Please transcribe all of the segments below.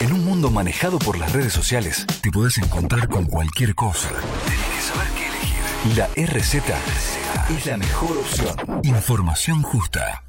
En un mundo manejado por las redes sociales, te podés encontrar con cualquier cosa. Tenés que saber qué elegir. La RZ es la mejor opción. Información justa.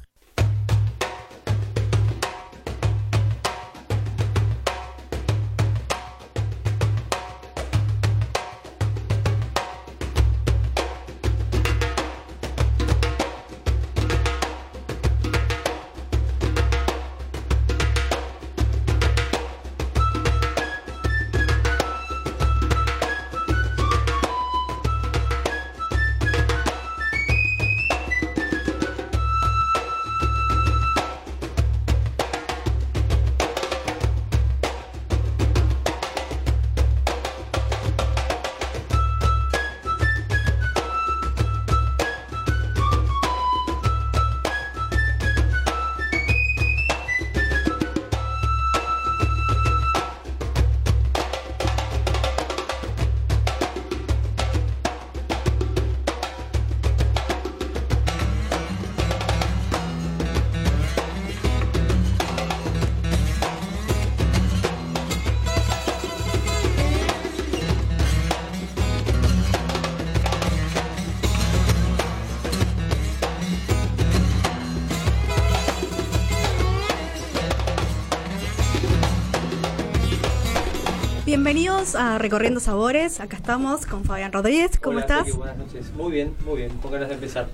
Recorriendo Sabores. Acá estamos con Fabián Rodríguez. ¿Cómo Hola, estás? Buenas noches. Muy bien, muy bien. Con ganas de empezar.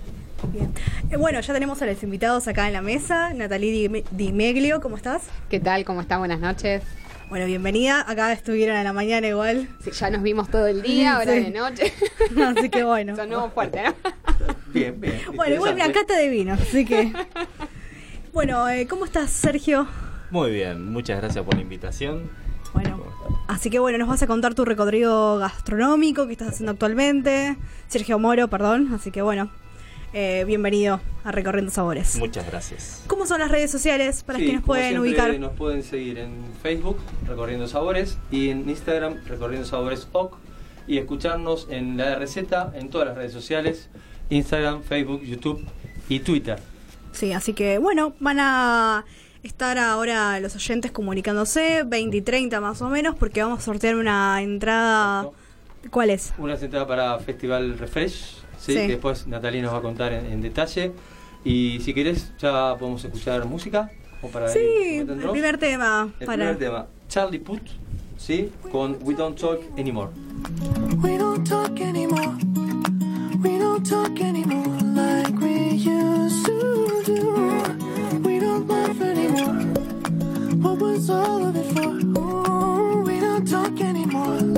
Bien. Eh, bueno, ya tenemos a los invitados acá en la mesa. Natalie Di, Di Meglio, ¿cómo estás? ¿Qué tal? ¿Cómo está? Buenas noches. Bueno, bienvenida. Acá estuvieron a la mañana igual. Sí, ya nos vimos todo el día, ahora Sí. de noche. Así que bueno. Sonó fuerte, ¿no? Bien, bien. Bueno, igual una cata de vino, así que. Bueno, eh, ¿cómo estás, Sergio? Muy bien, muchas gracias por la invitación. Así que bueno, nos vas a contar tu recorrido gastronómico que estás haciendo actualmente. Sergio Moro, perdón. Así que bueno, eh, bienvenido a Recorriendo Sabores. Muchas gracias. ¿Cómo son las redes sociales para Sí, quienes como pueden siempre, ubicar? Nos pueden seguir en Facebook, Recorriendo Sabores, y en Instagram, Recorriendo Sabores OC, y escucharnos en la receta en todas las redes sociales, Instagram, Facebook, YouTube y Twitter. Sí, así que bueno, van a estar ahora los oyentes comunicándose, 20 y 30 más o menos, porque vamos a sortear una entrada. ¿Cuál es? Una sentada para Festival Refresh, ¿sí? Sí. que después Natalie nos va a contar en, en detalle. Y si querés, ya podemos escuchar música. O para Sí, ir el primer tema. El para... primer tema, Charlie Puth, ¿sí? con We Don't Talk Anymore. We don't talk anymore. We don't talk anymore like we used to do. Don't anymore. What was all of it for? Ooh, we don't talk anymore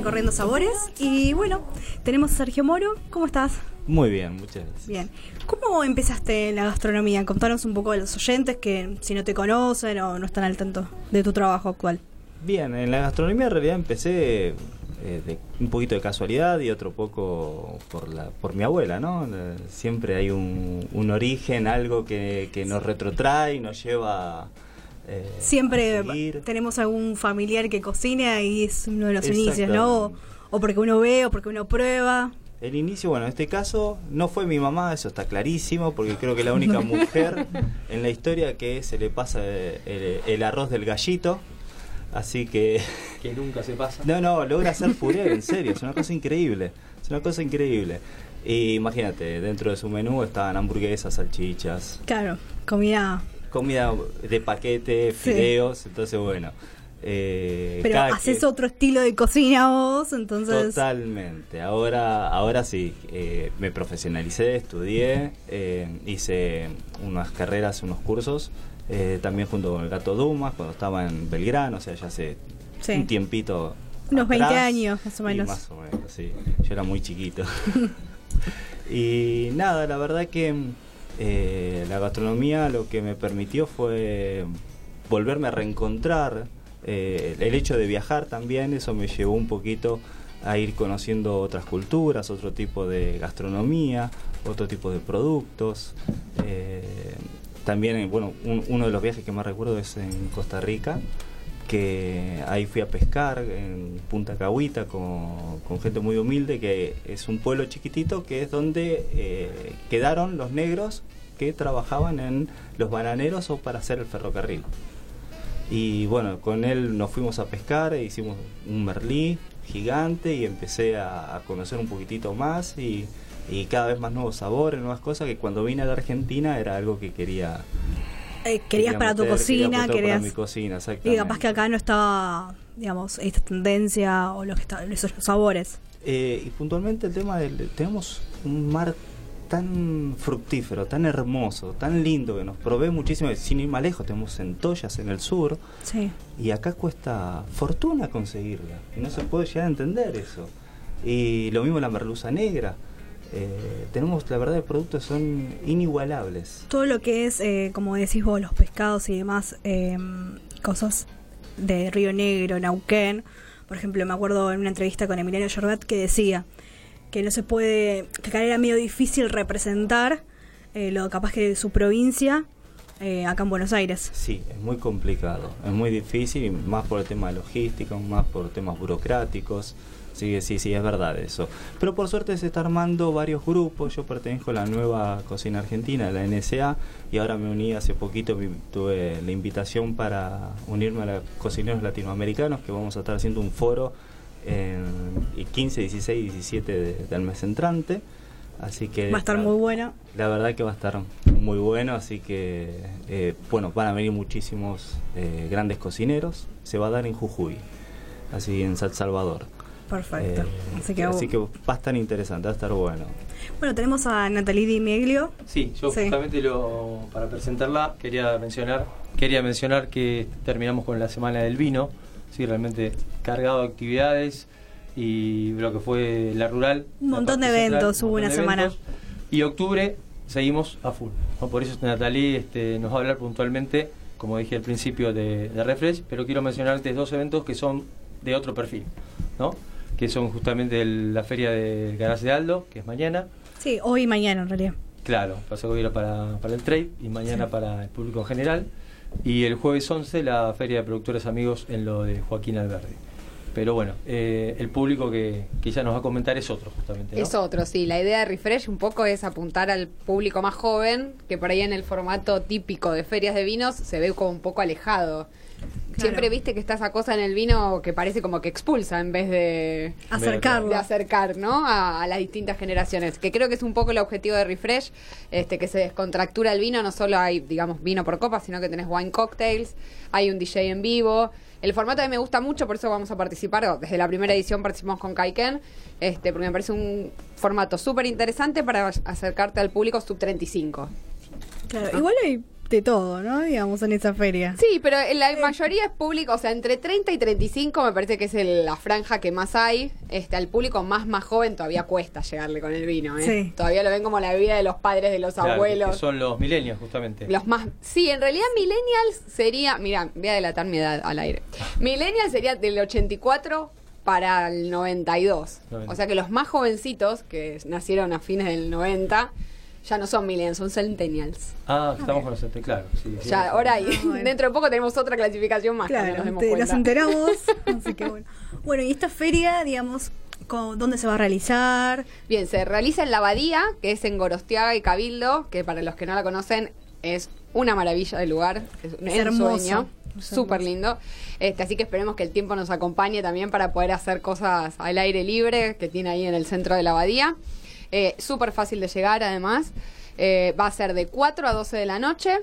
Recorriendo Sabores. Y bueno, tenemos a Sergio Moro. ¿Cómo estás? Muy bien, muchas gracias. Bien. ¿Cómo empezaste en la gastronomía? Contanos un poco a los oyentes que si no te conocen o no están al tanto de tu trabajo actual. Bien, en la gastronomía en realidad empecé eh, de un poquito de casualidad y otro poco por la por mi abuela, ¿no? Siempre hay un, un origen, algo que, que nos retrotrae y nos lleva eh, Siempre tenemos algún familiar que cocina y es uno de los inicios, ¿no? O, porque uno ve o porque uno prueba. El inicio, bueno, en este caso no fue mi mamá, eso está clarísimo, porque creo que la única mujer en la historia que se le pasa eh, el, el arroz del gallito. Así que, Que nunca se pasa. no, no, logra hacer puré, en serio, es una cosa increíble. Es una cosa increíble. Y imagínate, dentro de su menú estaban hamburguesas, salchichas, Claro, comida. Comida de paquete, Sí. fideos, entonces bueno. eh, Pero haces que- otro estilo de cocina vos, entonces. Totalmente. Ahora, ahora sí, eh, me profesionalicé, estudié, eh, hice unas carreras, unos cursos, eh, también junto con el Gato Dumas, cuando estaba en Belgrano, o sea, ya hace Sí. un tiempito. Unos 20 atrás. años, más o menos. más o menos, sí. Yo era muy chiquito. y nada, la verdad que eh, la gastronomía lo que me permitió fue volverme a reencontrar. eh, el hecho de viajar también, eso me llevó un poquito a ir conociendo otras culturas, otro tipo de gastronomía, otro tipo de productos. eh, también, bueno, un- uno de los viajes que más recuerdo es en Costa Rica, que ahí fui a pescar en Punta Cahuita con, gente muy humilde, que es un pueblo chiquitito, que es donde eh, quedaron los negros que trabajaban en los bananeros o para hacer el ferrocarril. Y bueno, con él nos fuimos a pescar, e hicimos un merlí gigante y empecé a, a conocer un poquitito más y, y cada vez más nuevos sabores, nuevas cosas que cuando vine a la Argentina era algo que quería... eh, querías quería para tu meter, cocina, aportar querías. Para mi cocina, Y exactamente. capaz que acá no estaba, digamos, esta tendencia o lo que está, esos sabores. Eh, y puntualmente el tema del... Tenemos un mar tan fructífero, tan hermoso, tan lindo, que nos provee muchísimo. Sin ir más lejos, tenemos centollas en el sur, Sí. y acá cuesta fortuna conseguirla. Y no se puede llegar a entender eso. Y lo mismo la merluza negra. Eh, tenemos, la verdad, productos son inigualables. Todo lo que es, eh, como decís vos, los pescados y demás, eh, cosas de Río Negro, Nauquén. Por ejemplo, me acuerdo en una entrevista con Emiliano Jorbat que decía que no se puede, que acá era medio difícil representar eh, lo capaz que de su provincia eh, acá en Buenos Aires. Sí, es muy complicado, es muy difícil, más por el tema logístico, más por temas burocráticos. Sí, sí, sí, es verdad eso. Pero por suerte se está armando varios grupos. Yo pertenezco a la nueva cocina argentina, la NSA, y ahora me uní hace poquito, tuve la invitación para unirme a los cocineros latinoamericanos, que vamos a estar haciendo un foro en el 15, 16 y 17 de- del mes entrante. Así que Va a estar muy buena. la verdad que va a estar muy bueno, así que eh, bueno, van a venir muchísimos eh, grandes cocineros. Se va a dar en Jujuy, así en San Salvador. Perfecto. Eh, así, que, así que va a estar interesante, va a estar bueno. bueno, tenemos a Natalie Di Meglio. Sí, yo Sí. justamente lo, para presentarla quería mencionar, quería mencionar que terminamos con la semana del vino, sí, realmente cargado de actividades y lo que fue la rural. Un montón de central, eventos un hubo una semana. eventos. Y octubre seguimos a full. ¿no? Por eso Natalie este, nos va a hablar puntualmente, como dije al principio, de, de Refresh, pero quiero mencionarte dos eventos que son de otro perfil, ¿no? Que son justamente el- la feria de Garage de Aldo, que es mañana, Sí, hoy y mañana en realidad. Claro, pasó que era para, para el trade y mañana Sí. para el público en general. Y el jueves 11 la Feria de Productores Amigos en lo de Joaquín Alberdi. Pero bueno, eh, el público que, que ella nos va a comentar es otro justamente. ¿no? Es otro, sí. La idea de Refresh un poco es apuntar al público más joven, que por ahí en el formato típico de ferias de vinos se ve como un poco alejado. Siempre viste que está esa cosa en el vino que parece como que expulsa en vez de, Acercarlo. de acercar, ¿no? A, a las distintas generaciones. Que creo que es un poco el objetivo de Refresh, este, que se descontractura el vino. No solo hay, digamos, vino por copa, sino que tenés wine cocktails, hay un DJ en vivo. El formato a mí me gusta mucho, por eso vamos a participar. Desde la primera edición participamos con Kaiken, este, porque me parece un formato súper interesante para acercarte al público sub 35. Claro, igual hay de todo, ¿no? Digamos, en esa feria. Sí, pero la mayoría es público, o sea, entre 30 y 35 me parece que es el- la franja que más hay. Este, al público más más joven todavía cuesta llegarle con el vino, ¿eh? Sí. Todavía lo ven como la vida de los padres, de los Claro, abuelos. Que son los milenios justamente. Los más. Sí, en realidad Millennials sería. Mira, voy a delatar mi edad al aire. Millennials sería del 84 para el 92. 90. O sea que los más jovencitos, que nacieron a fines del 90, ya no son millennials, son centennials. Ah, estamos con los este, claro. Sí, sí, Ya, sí. ahora Ah, bueno. dentro de poco tenemos otra clasificación más. que Claro, nos demos te- nos enteramos. así que bueno. Bueno, y esta feria, digamos, ¿dónde se va a realizar? Bien, se realiza en la Abadía, que es en Gorostiaga y Cabildo, que para los que no la conocen es una maravilla de lugar, es un Es hermoso, ensueño, es súper lindo. Este, así que esperemos que el tiempo nos acompañe también para poder hacer cosas al aire libre que tiene ahí en el centro de la Abadía. Eh, súper fácil de llegar además. Eh, va a ser de 4 a 12 de la noche,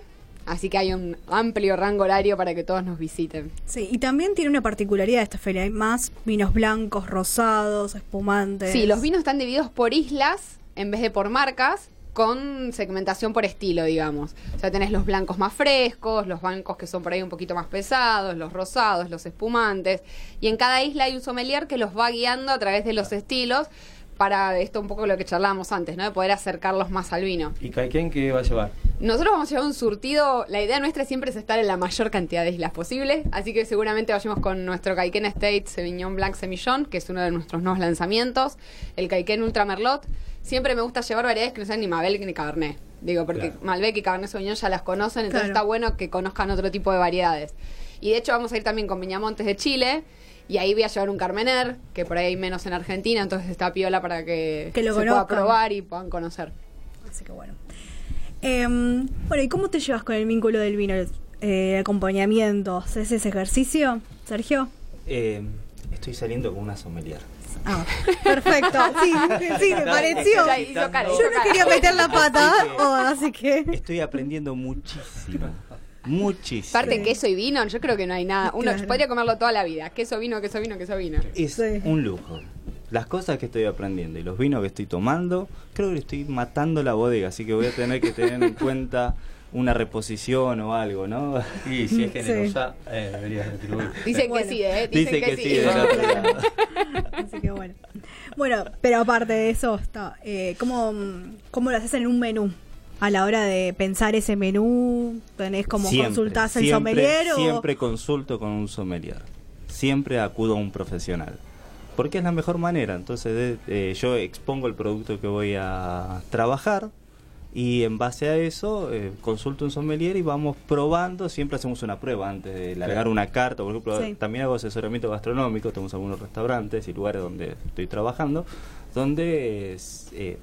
así que hay un amplio rango horario para que todos nos visiten. Sí, y también tiene una particularidad esta feria. Hay más vinos blancos, rosados, espumantes. Sí, los vinos están divididos por islas en vez de por marcas, con segmentación por estilo, digamos. O sea, tenés los blancos más frescos, los blancos que son por ahí un poquito más pesados, los rosados, los espumantes. Y en cada isla hay un sommelier que los va guiando a través de los estilos para esto un poco lo que charlábamos antes, ¿no? De poder acercarlos más al vino. ¿Y Kaiken qué va a llevar? Nosotros vamos a llevar un surtido. La idea nuestra siempre es estar en la mayor cantidad de islas posible. Así que seguramente vayamos con nuestro Caiken Estate Sauvignon Blanc Semillon, que es uno de nuestros nuevos lanzamientos. El Caiken Ultra Merlot. Siempre me gusta llevar variedades que no sean ni Malbec ni Cabernet. Digo, porque Claro. Malbec y Cabernet Sauvignon ya las conocen, entonces Claro. está bueno que conozcan otro tipo de variedades. Y de hecho vamos a ir también con Viñamontes de Chile. Y ahí voy a llevar un Carmener, que por ahí hay menos en Argentina, entonces está piola para que, Que lo se pueda probar y puedan conocer. Así que bueno. Em, bueno, ¿y cómo te llevas con el vínculo del vino? Eh, acompañamiento, ¿haces ese ejercicio, Sergio? Eh, estoy saliendo con una sommelier. Ah, perfecto. Sí, sí, me pareció. Yo no quería meter la pata, Así que- oh, así que. Estoy aprendiendo muchísimo. Muchísimo. Aparte, Sí. queso y vino, yo creo que no hay nada. Uno Claro. podría comerlo toda la vida. Queso, vino, queso, vino, queso, vino. Es Sí. un lujo. Las cosas que estoy aprendiendo y los vinos que estoy tomando, creo que estoy matando la bodega, así que voy a tener que tener en cuenta una reposición o algo, ¿no? Y si es Sí. generosa, eh, deberías retribuir. Dicen Bueno. que sí, ¿eh? Dicen Dice que, sí, claro. lado. Así que bueno. Bueno, pero aparte de eso, está, eh, ¿cómo, ¿cómo lo haces en un menú? A la hora de pensar ese menú, tenés como Siempre, consultás el siempre, sommelier o Siempre consulto con un sommelier. Siempre acudo a un profesional. Porque es la mejor manera. Entonces de- eh, yo expongo el producto que voy a trabajar y en base a eso eh, consulto un sommelier y vamos probando. Siempre hacemos una prueba antes de largar Claro. una carta. Por ejemplo, Sí. también hago asesoramiento gastronómico. Tenemos algunos restaurantes y lugares donde estoy trabajando donde eh,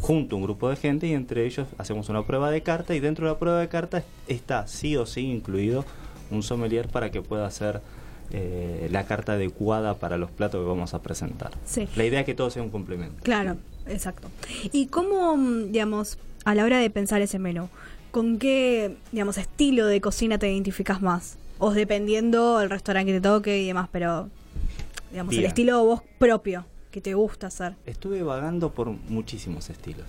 junto un grupo de gente y entre ellos hacemos una prueba de carta y dentro de la prueba de carta es- está sí o sí incluido un sommelier para que pueda hacer eh, la carta adecuada para los platos que vamos a presentar. Sí. La idea es que todo sea un complemento. Claro, exacto. ¿Y cómo, mm, digamos, a la hora de pensar ese menú, con qué, digamos, estilo de cocina te identificas más? O dependiendo el restaurante que te toque y demás, pero, digamos, el estilo vos propio que te gusta hacer. Estuve vagando por muchísimos estilos.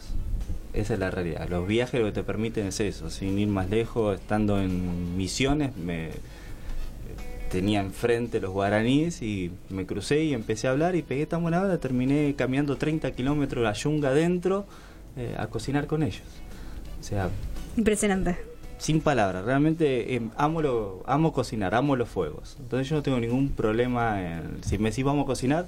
Esa es la realidad. Los viajes lo que te permiten es eso, sin ir más lejos, estando en misiones, me tenía enfrente los guaraníes y me crucé y empecé a hablar y pegué tan buena hora, terminé caminando 30 kilómetros la yunga adentro eh, a cocinar con ellos. O sea, Impresionante. sin palabras, realmente eh, amo, lo, amo cocinar, amo los fuegos. Entonces yo no tengo ningún problema en... Si me decís vamos a cocinar,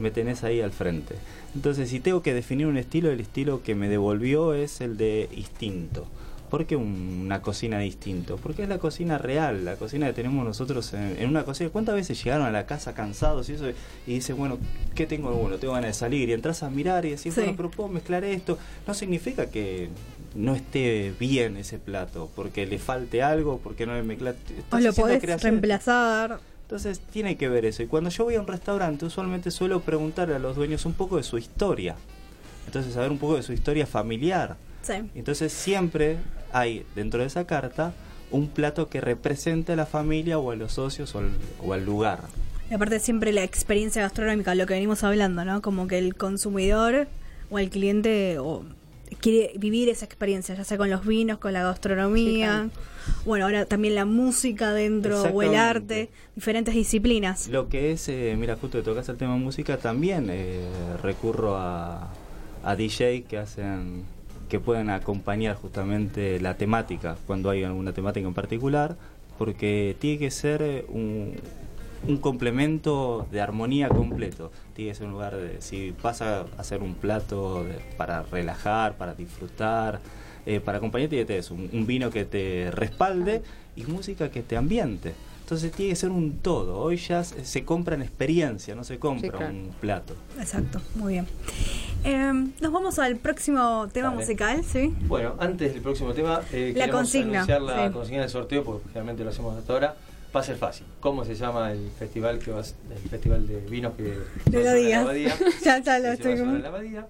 me tenés ahí al frente. Entonces si tengo que definir un estilo, el estilo que me devolvió es el de instinto. ¿Por qué un- una cocina distinto? Porque es la cocina real, la cocina que tenemos nosotros en, en una cocina. ¿Cuántas veces llegaron a la casa cansados y eso y dicen, bueno, ¿qué tengo? Bueno, tengo ganas de salir y entras a mirar y decís, Sí. bueno, pero puedo mezclar esto. No significa que no esté bien ese plato, porque le falte algo, porque no le mezcla. O lo podés reemplazar. Entonces tiene que ver eso. Y cuando yo voy a un restaurante, usualmente suelo preguntarle a los dueños un poco de su historia. Entonces, saber un poco de su historia familiar. Sí. Entonces, siempre hay dentro de esa carta un plato que represente a la familia o a los socios o al, o al lugar. Y aparte siempre la experiencia gastronómica, lo que venimos hablando, ¿no? Como que el consumidor o el cliente o quiere vivir esa experiencia, ya sea con los vinos, con la gastronomía, bueno, ahora también la música dentro o el arte, diferentes disciplinas. Lo que es, eh, mira, justo que tocas el tema música, también eh, recurro a, a DJ que hacen, que pueden acompañar justamente la temática, cuando hay alguna temática en particular, porque tiene que ser eh, un, un complemento de armonía completo. Tiene que ser un lugar de, si vas a hacer un plato de- para relajar, para disfrutar, eh, para acompañar, tiene que tener un, un vino que te respalde y música que te ambiente. Entonces tiene que ser un todo. Hoy ya se, compra en experiencia, no se compra claro. un plato. Exacto, muy bien. Eh, nos vamos al próximo tema musical, ¿sí? Bueno, antes del próximo tema, eh, La queremos consigna, anunciar la sí. consigna del sorteo, porque generalmente lo hacemos hasta ahora. Va a ser fácil. ¿Cómo se llama el festival que el festival de vinos que De la Díaz. Abadía? Ya, ya lo estoy como- la Abadía.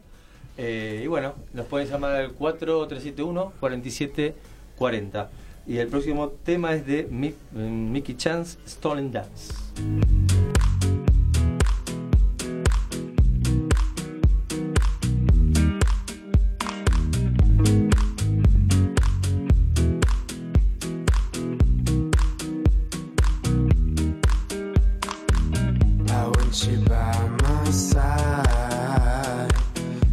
Eh, y bueno, nos pueden llamar al 4371 4740. Y el próximo tema es de Mi- Mickey Chance, Stolen Dance. You by my side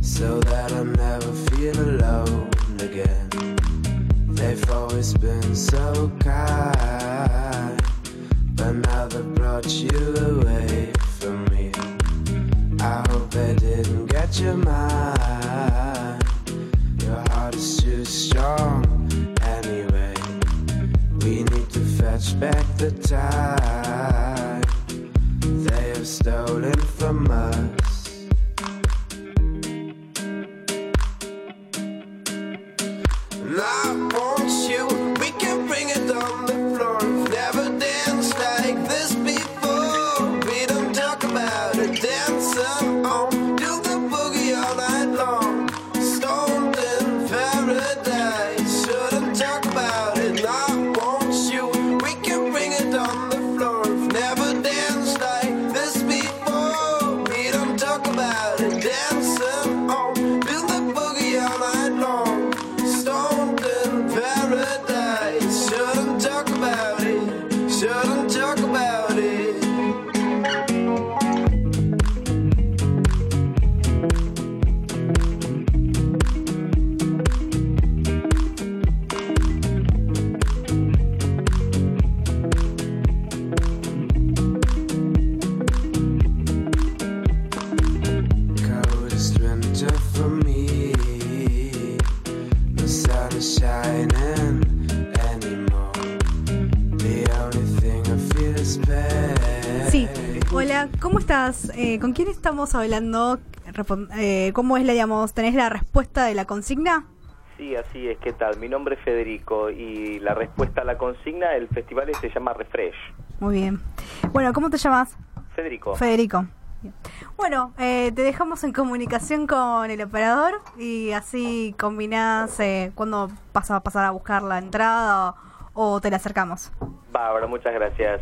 so that I never feel alone again. They've always been so kind, but now they brought you away from me. I hope they didn't get your mind. Your heart is too strong anyway. We need to fetch back the time stolen from us. Hola, ¿cómo estás? Eh, ¿Con quién estamos hablando? Eh, ¿Cómo es la, digamos, tenés la respuesta de la consigna? Sí, así es. ¿Qué tal? Mi nombre es Federico y la respuesta a la consigna, el festival se llama Refresh. Muy bien. Bueno, ¿cómo te llamas? Federico. Federico. Bueno, eh, te dejamos en comunicación con el operador y así combinás eh, cuando vas a pasar a buscar la entrada o, o te la acercamos. Bárbaro, muchas gracias.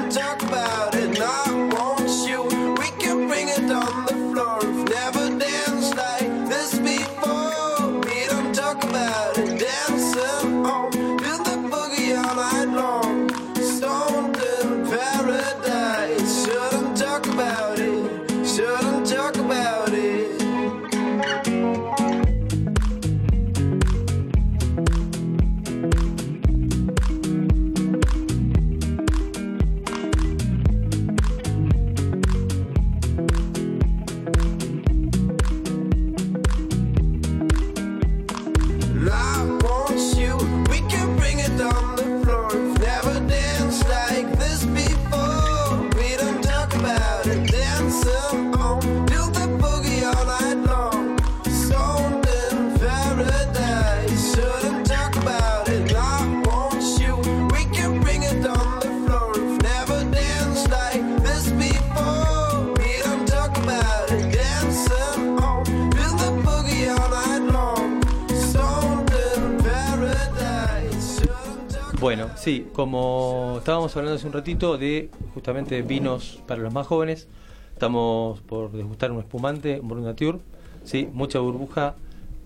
Bueno, sí, como estábamos hablando hace un ratito de justamente vinos para los más jóvenes, estamos por degustar un espumante, un Brut Nature, sí, mucha burbuja,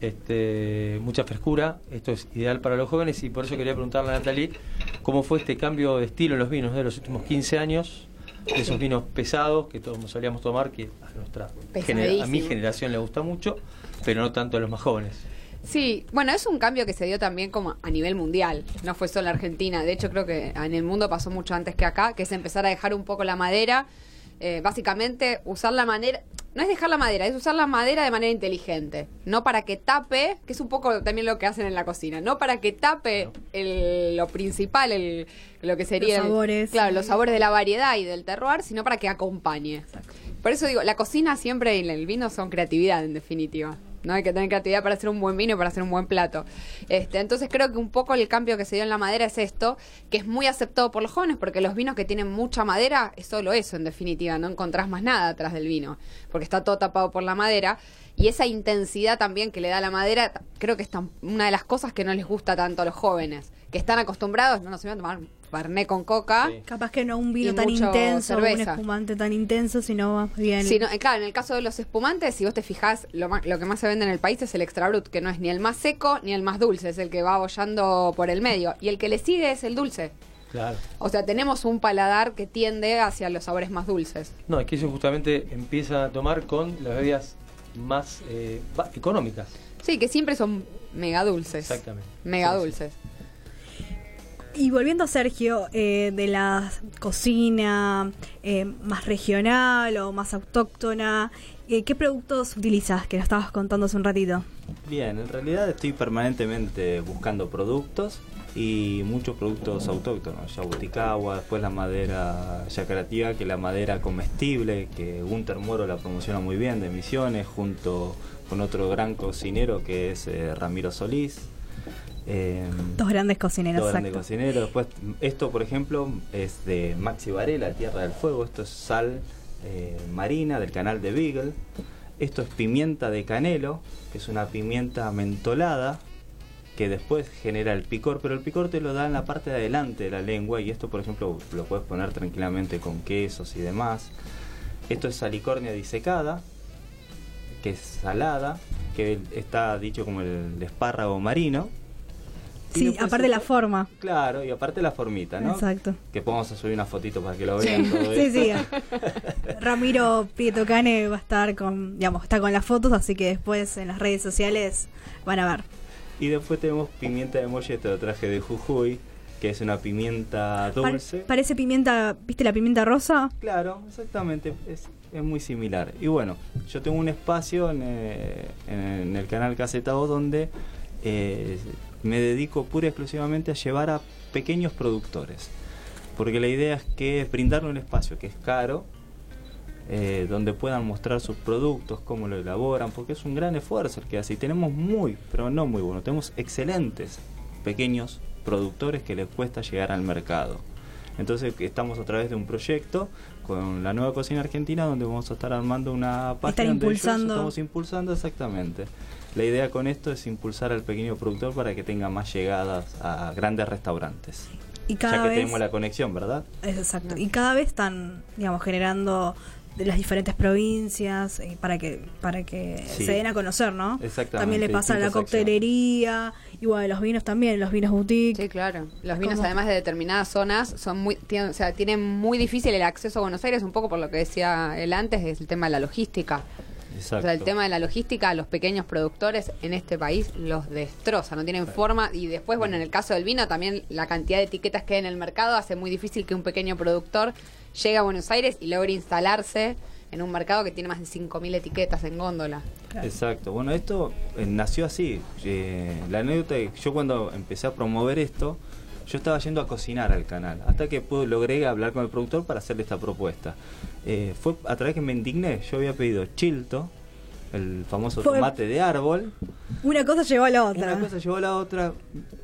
este, mucha frescura, esto es ideal para los jóvenes y por eso quería preguntarle a Natalie cómo fue este cambio de estilo en los vinos de los últimos 15 años de esos vinos pesados que todos solíamos tomar, que a, nuestra genera- a mi generación le gusta mucho, pero no tanto a los más jóvenes. Sí, bueno, es un cambio que se dio también como a nivel mundial, no fue solo Argentina, de hecho creo que en el mundo pasó mucho antes que acá, que es empezar a dejar un poco la madera, eh, básicamente usar la madera, no es dejar la madera, es usar la madera de manera inteligente, no para que tape, que es un poco también lo que hacen en la cocina, no para que tape el- lo principal, el, lo que sería... Los el- sabores. claro, los sabores de la variedad y del terroir, sino para que acompañe. Por eso digo, la cocina siempre y el vino son creatividad, en definitiva. No hay que tener creatividad para hacer un buen vino y para hacer un buen plato. Este, entonces creo que un poco el cambio que se dio en la madera es esto, que es muy aceptado por los jóvenes, porque los vinos que tienen mucha madera es solo eso, en definitiva. No encontrás más nada atrás del vino, porque está todo tapado por la madera. Y esa intensidad también que le da la madera, creo que es una de las cosas que no les gusta tanto a los jóvenes, que están acostumbrados, no, no se a tomar Fernet con coca. Sí. Capaz que no un vino tan intenso, un cerveza. espumante tan intenso, sino más bien. Sí, no, eh, claro, en el caso de los espumantes, si vos te fijás, lo, ma- lo que más se vende en el país es el extra brut, que no es ni el más seco ni el más dulce, es el que va bollando por el medio. Y el que le sigue es el dulce. Claro. O sea, tenemos un paladar que tiende hacia los sabores más dulces. No, es que ellos justamente empiezan a tomar con las bebidas más eh, económicas. Sí, que siempre son mega dulces. Exactamente. Mega Sí, sí. Y volviendo a Sergio, eh, de la cocina eh, más regional o más autóctona, eh, ¿qué productos utilizas? Que nos estabas contando hace un ratito. Bien, en realidad estoy permanentemente buscando productos y muchos productos autóctonos, yabuticagua, después la madera yacarativa, que es la madera comestible, que Gunter Moro la promociona muy bien de Misiones, junto con otro gran cocinero que es Ramiro Solís. Eh, Dos grandes cocineros, Dos grandes exacto. cocineros. Después, esto, por ejemplo, es de Maxi Varela, Tierra del Fuego. Esto es sal eh, marina del canal de Beagle. Esto es pimienta de canelo, que es una pimienta mentolada que después genera el picor, pero el picor te lo da en la parte de adelante de la lengua y esto, por ejemplo, lo puedes poner tranquilamente con quesos y demás. Esto es salicornia disecada, que es salada, que está dicho como el espárrago marino. Sí, aparte la forma. Claro, y aparte la formita, ¿no? Exacto. Que a subir una fotito para que lo vean todo Sí, sí. Ramiro Prieto Cane va a estar con, digamos, está con las fotos, así que después en las redes sociales van a ver. Y después tenemos pimienta de molleto, lo traje de Jujuy, que es una pimienta dulce. parece pimienta, ¿viste la pimienta rosa? Claro, exactamente, es, es muy similar. Y bueno, yo tengo un espacio en, eh, en el canal Caseta O donde eh, me dedico pura y exclusivamente a llevar a pequeños productores. Porque la idea es que brindarle un espacio que es caro, eh, donde puedan mostrar sus productos, cómo lo elaboran, porque es un gran esfuerzo el que hace. Y tenemos muy, pero no muy bueno, tenemos excelentes pequeños productores que les cuesta llegar al mercado. Entonces estamos a través de un proyecto con la nueva cocina argentina donde vamos a estar armando una página ellos impulsando. estamos impulsando exactamente. La idea con esto es impulsar al pequeño productor para que tenga más llegadas a grandes restaurantes. Y Ya cada que vez tenemos la conexión, ¿verdad? Exacto. Y cada vez están, digamos, generando de las diferentes provincias eh, para que para que Sí. se den a conocer, ¿no? Exactamente, También le pasa a la coctelería, igual los vinos también, los vinos boutique. Sí, claro. Los vinos, ¿Cómo? además de determinadas zonas, son muy, tienen, o sea, tienen muy difícil el acceso a Buenos Aires, un poco por lo que decía él antes, es el tema de la logística. Exacto. O sea, el tema de la logística, los pequeños productores en este país los destroza, no tienen forma. Y después, bueno, en el caso del vino, también la cantidad de etiquetas que hay en el mercado hace muy difícil que un pequeño productor llegue a Buenos Aires y logre instalarse en un mercado que tiene más de 5.000 etiquetas en góndola. Exacto. Bueno, esto eh, nació así. Eh, la anécdota es que yo cuando empecé a promover esto, yo estaba yendo a cocinar al canal, hasta que pude, logré hablar con el productor para hacerle esta propuesta. Eh, fue a través que me indigné. Yo había pedido chilto, el famoso Fue- tomate de árbol. Una cosa llevó a la otra. Una cosa llevó a la otra.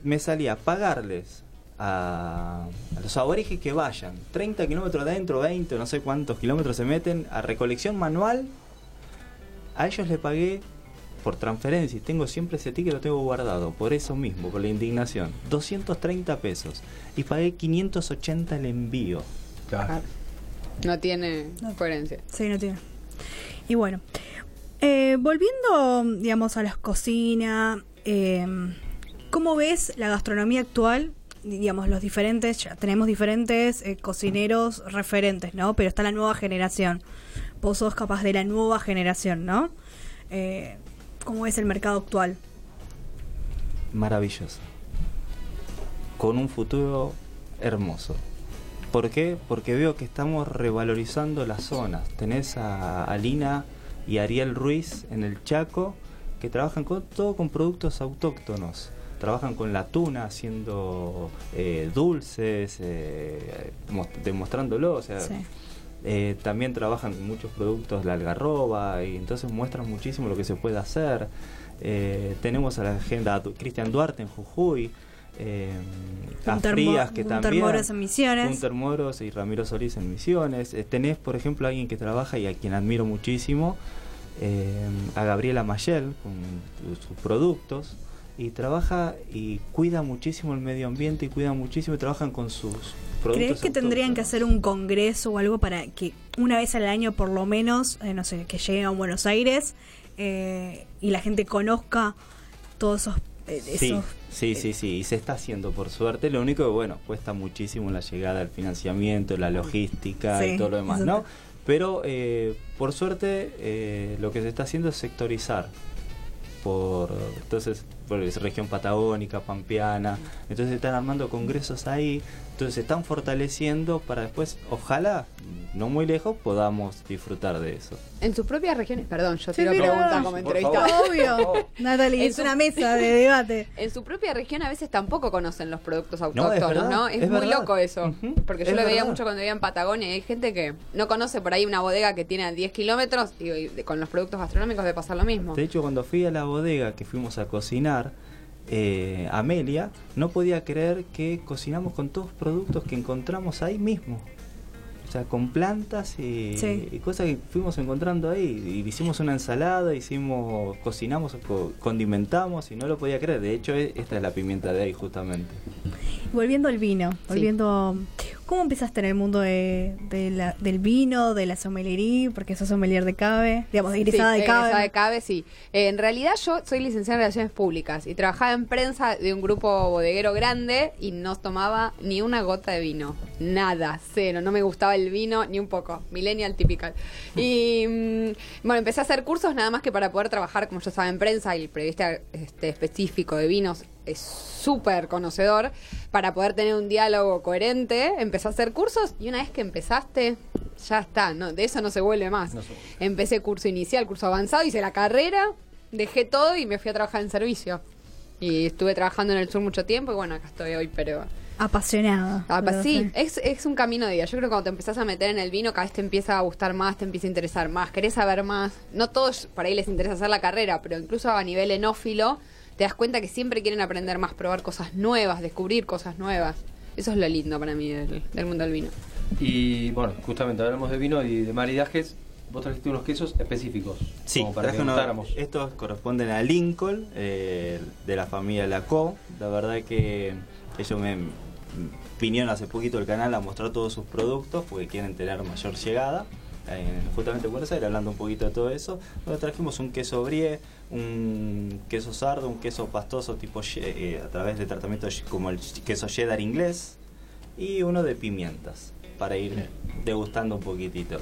Me salía pagarles a, a los aborígenes que vayan 30 kilómetros adentro, 20, no sé cuántos kilómetros se meten a recolección manual. A ellos le pagué por transferencia y tengo siempre ese ticket, lo tengo guardado, por eso mismo, por la indignación. 230 pesos y pagué 580 el envío. Claro. No tiene coherencia. Sí, no tiene. Y bueno, eh, volviendo, digamos, a la cocina, eh, ¿cómo ves la gastronomía actual digamos, los diferentes, tenemos diferentes eh, cocineros referentes, ¿no? Pero está la nueva generación. Vos sos capaz de la nueva generación, ¿no? Eh, ¿Cómo es el mercado actual? maravillosa. Con un futuro hermoso. ¿Por qué? Porque veo que estamos revalorizando las zonas. Tenés a Alina y Ariel Ruiz en el Chaco que trabajan con, todo con productos autóctonos. Trabajan con la tuna haciendo eh, dulces, eh, mos- demostrándolo. O sea, Sí. eh, también trabajan con muchos productos la algarroba y entonces muestran muchísimo lo que se puede hacer. Eh, tenemos a la agenda Cristian Duarte en Jujuy, eh, a Frías que también. Moros en Misiones. Moros y Ramiro Solís en Misiones. Eh, tenés, por ejemplo, a alguien que trabaja y a quien admiro muchísimo, eh, a Gabriela Mayel con sus productos. Y trabaja y cuida muchísimo el medio ambiente y cuida muchísimo y trabajan con sus productos. ¿Crees que tendrían que hacer un congreso o algo para que una vez al año por lo menos, eh, no sé, que lleguen a Buenos Aires eh, y la gente conozca todos esos... eh, Sí, esos sí, sí, sí, y se está haciendo por suerte. Lo único que, bueno, cuesta muchísimo la llegada, el financiamiento, la logística Sí, y todo lo demás, ¿no? Pero por por suerte eh, lo que se está haciendo es sectorizar. Por, entonces, por es región patagónica, pampeana, entonces están armando congresos ahí, entonces se están fortaleciendo para después, ojalá, no muy lejos, podamos disfrutar de eso. En sus propias regiones, perdón, yo Sí, te lo mira, preguntar como favor. Obvio. Natalie, es su- una mesa de debate. En su propia región a veces tampoco conocen los productos No, es autóctonos, ¿no? Es, es muy verdad. loco eso. Porque yo es lo veía mucho cuando vivía en Patagonia y hay gente que no conoce por ahí una bodega que tiene a 10 kilómetros y, y con los productos gastronómicos de pasar lo mismo. De hecho, cuando fui a la bodega que fuimos a cocinar, eh, Amelia no podía creer que cocinamos con todos los productos que encontramos ahí mismo. O sea, con plantas y, Sí. y cosas que fuimos encontrando ahí. Y hicimos una ensalada, hicimos, cocinamos, co- condimentamos y no lo podía creer. De hecho, e- esta es la pimienta de ahí justamente. Volviendo al vino, volviendo... ¿Cómo empezaste en el mundo de, de la- del vino, de la sommelería? Porque sos sommelier de CABE, digamos, egresada Sí, de CABE. egresada de CABE, sí. Eh, en realidad yo soy licenciada en Relaciones Públicas y trabajaba en prensa de un grupo bodeguero grande y no tomaba ni una gota de vino. Nada, cero. No me gustaba el vino ni un poco. Millennial typical. Y mm, bueno, empecé a hacer cursos nada más que para poder trabajar, como yo estaba en prensa y el periodista este, específico de vinos es súper conocedor, para poder tener un diálogo coherente, empecé a hacer cursos y una vez que empezaste, ya está, no, de eso no se vuelve más. No se vuelve. Empecé curso inicial, curso avanzado, hice la carrera, dejé todo y me fui a trabajar en servicio. Y estuve trabajando en el sur mucho tiempo y bueno, acá estoy hoy, pero... Apasionada. Ah, Pero sí, es, es un camino de vida. Yo creo que cuando te empezás a meter en el vino, cada vez te empieza a gustar más, te empieza a interesar más, querés saber más. No todos por ahí les interesa hacer la carrera, pero incluso a nivel enófilo, te das cuenta que siempre quieren aprender más, probar cosas nuevas, descubrir cosas nuevas. Eso es lo lindo para mí del, del mundo del vino. Y bueno, justamente hablamos de vino y de maridajes. Vos trajiste unos quesos específicos. Sí, como para que uno- gustáramos. estos corresponden a Lincoln, eh, de la familia Laco. La verdad que ellos me vinieron hace poquito al canal a mostrar todos sus productos porque quieren tener mayor llegada. Eh, justamente en Buenos Aires, hablando un poquito de todo eso. Luego trajimos un queso brie, un queso sardo, un queso pastoso tipo eh, a través de tratamiento como el queso cheddar inglés y uno de pimientas para ir degustando un poquitito.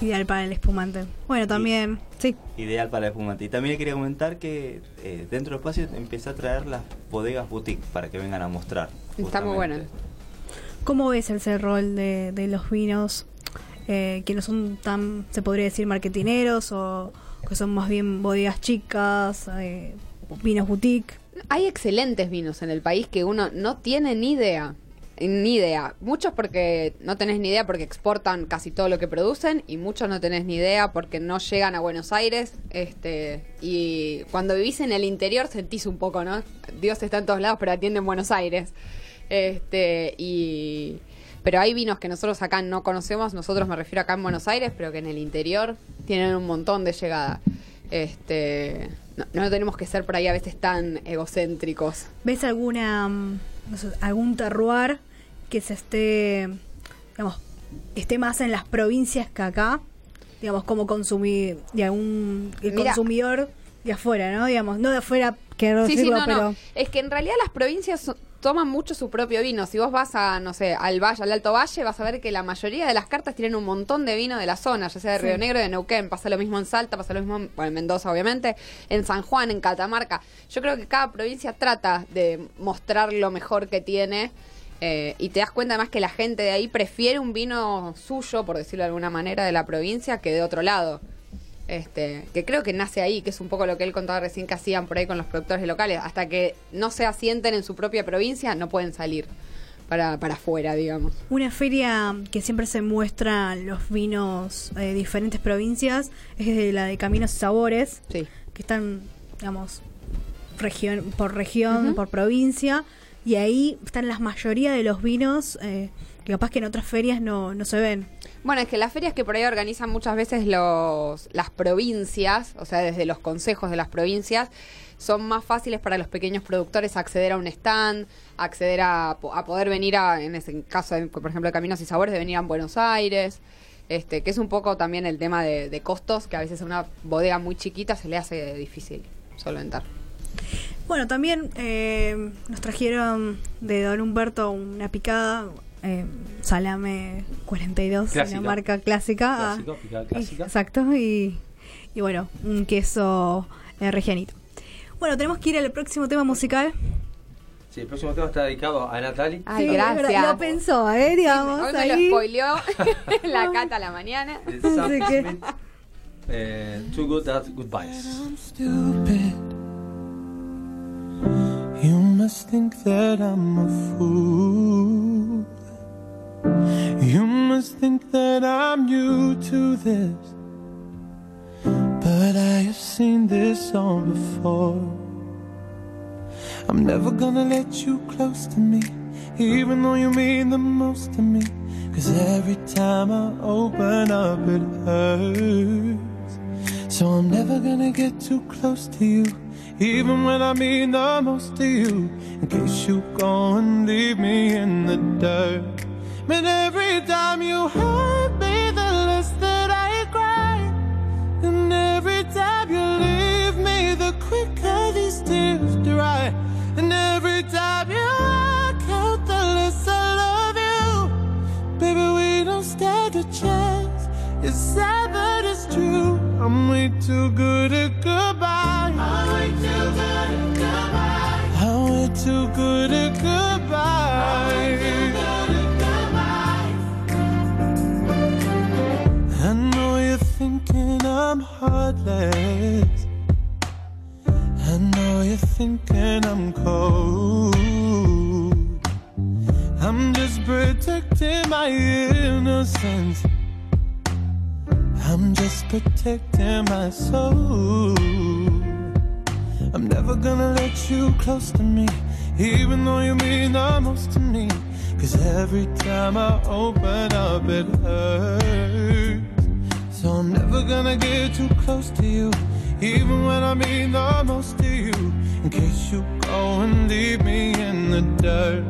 Ideal para el espumante. Bueno, también, sí. Ideal para el espumante. Y también quería comentar que eh, dentro del espacio empecé a traer las bodegas boutique para que vengan a mostrar. Está muy buena. ¿Cómo ves ese rol de, de los vinos eh, que no son tan, se podría decir, marketineros o que son más bien bodegas chicas, eh, vinos boutique? Hay excelentes vinos en el país que uno no tiene ni idea. Ni idea. Muchos porque no tenés ni idea porque exportan casi todo lo que producen y muchos no tenés ni idea porque no llegan a Buenos Aires. Este, y cuando vivís en el interior sentís un poco, ¿no? Dios está en todos lados, pero atiende en Buenos Aires. Este, y pero hay vinos que nosotros acá no conocemos, nosotros me refiero acá en Buenos Aires, pero que en el interior tienen un montón de llegada. Este, no, no tenemos que ser por ahí a veces tan egocéntricos. ¿Ves alguna, mm, no sé, algún terroir que se esté, digamos, esté más en las provincias que acá? Digamos, como consumir, de algún el Mira. consumidor de afuera, ¿no? Digamos, no de afuera quiero Sí, sí, no, pero no. Es que en realidad las provincias toman mucho su propio vino. Si vos vas a, no sé, al Valle, al Alto Valle, vas a ver que la mayoría de las cartas tienen un montón de vino de la zona, ya sea de Sí. Río Negro, de Neuquén. Pasa lo mismo en Salta, pasa lo mismo en, bueno, en Mendoza, obviamente, en San Juan, en Catamarca. Yo creo que cada provincia trata de mostrar lo mejor que tiene. eh, y te das cuenta además que la gente de ahí prefiere un vino suyo, por decirlo de alguna manera, de la provincia que de otro lado. Este, que creo que nace ahí, que es un poco lo que él contaba recién que hacían por ahí con los productores locales. Hasta que no se asienten en su propia provincia, no pueden salir para, para afuera, digamos. una feria que siempre se muestra los vinos de diferentes provincias es de la de Caminos y Sabores, Sí. que están, digamos, región por región, por provincia, y ahí están la mayoría de los vinos eh, que capaz que en otras ferias no, no se ven. Bueno, es que las ferias que por ahí organizan muchas veces los, las provincias, o sea, desde los consejos de las provincias, son más fáciles para los pequeños productores acceder a un stand, acceder a, a poder venir a, en ese caso, por ejemplo, de Caminos y Sabores, de venir a Buenos Aires, este, que es un poco también el tema de, de costos, que a veces a una bodega muy chiquita se le hace difícil solventar. Bueno, también eh, nos trajeron de Don Humberto una picada, eh, salame 42, Clásica. una marca clásica. Clásico, picada clásica. Exacto, y, y bueno, un queso eh, regianito. Bueno, tenemos que ir al próximo tema musical. Sí, el próximo tema está dedicado a Natalie. Ay, Sí, gracias. Lo pensó, ¿eh? Digamos, Hoy me ahí. lo spoileó la cata a la mañana. Así que- eh, Too Good at Goodbyes. stupid. You must think that I'm a fool. You must think that I'm new to this. But I have seen this all before. I'm never gonna let you close to me, even though you mean the most to me. Cause every time I open up, it hurts. So I'm never gonna get too close to you, even when I mean the most to you. In case you go and leave me in the dirt. But every time you hurt me, the less that I cry. And every time you leave me, the quicker these tears dry. And every time you walk out, the less I love you. Baby, we don't stand a chance. It's sad, but it's true. I'm way too good at goodbye. I'm way too good at goodbye. I'm way too good at goodbye. I'm heartless. I know you're thinking I'm cold. I'm just protecting my innocence. I'm just protecting my soul. I'm never gonna let you close to me, even though you mean the most to me. Cause every time I open up, it hurts. So I'm never gonna get too close to you, even when I mean the most to you. In case you go and leave me in the dirt.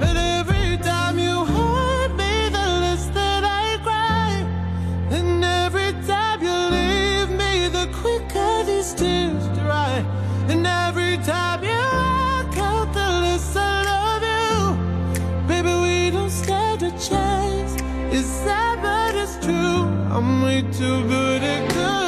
But every time you hurt me, the less that I cry. And every time you leave me, the quicker these tears dry. And every time you walk out, the less I love you. Baby, we don't stand a chance. It's sad, but it's true. I'm way too good at goodbye.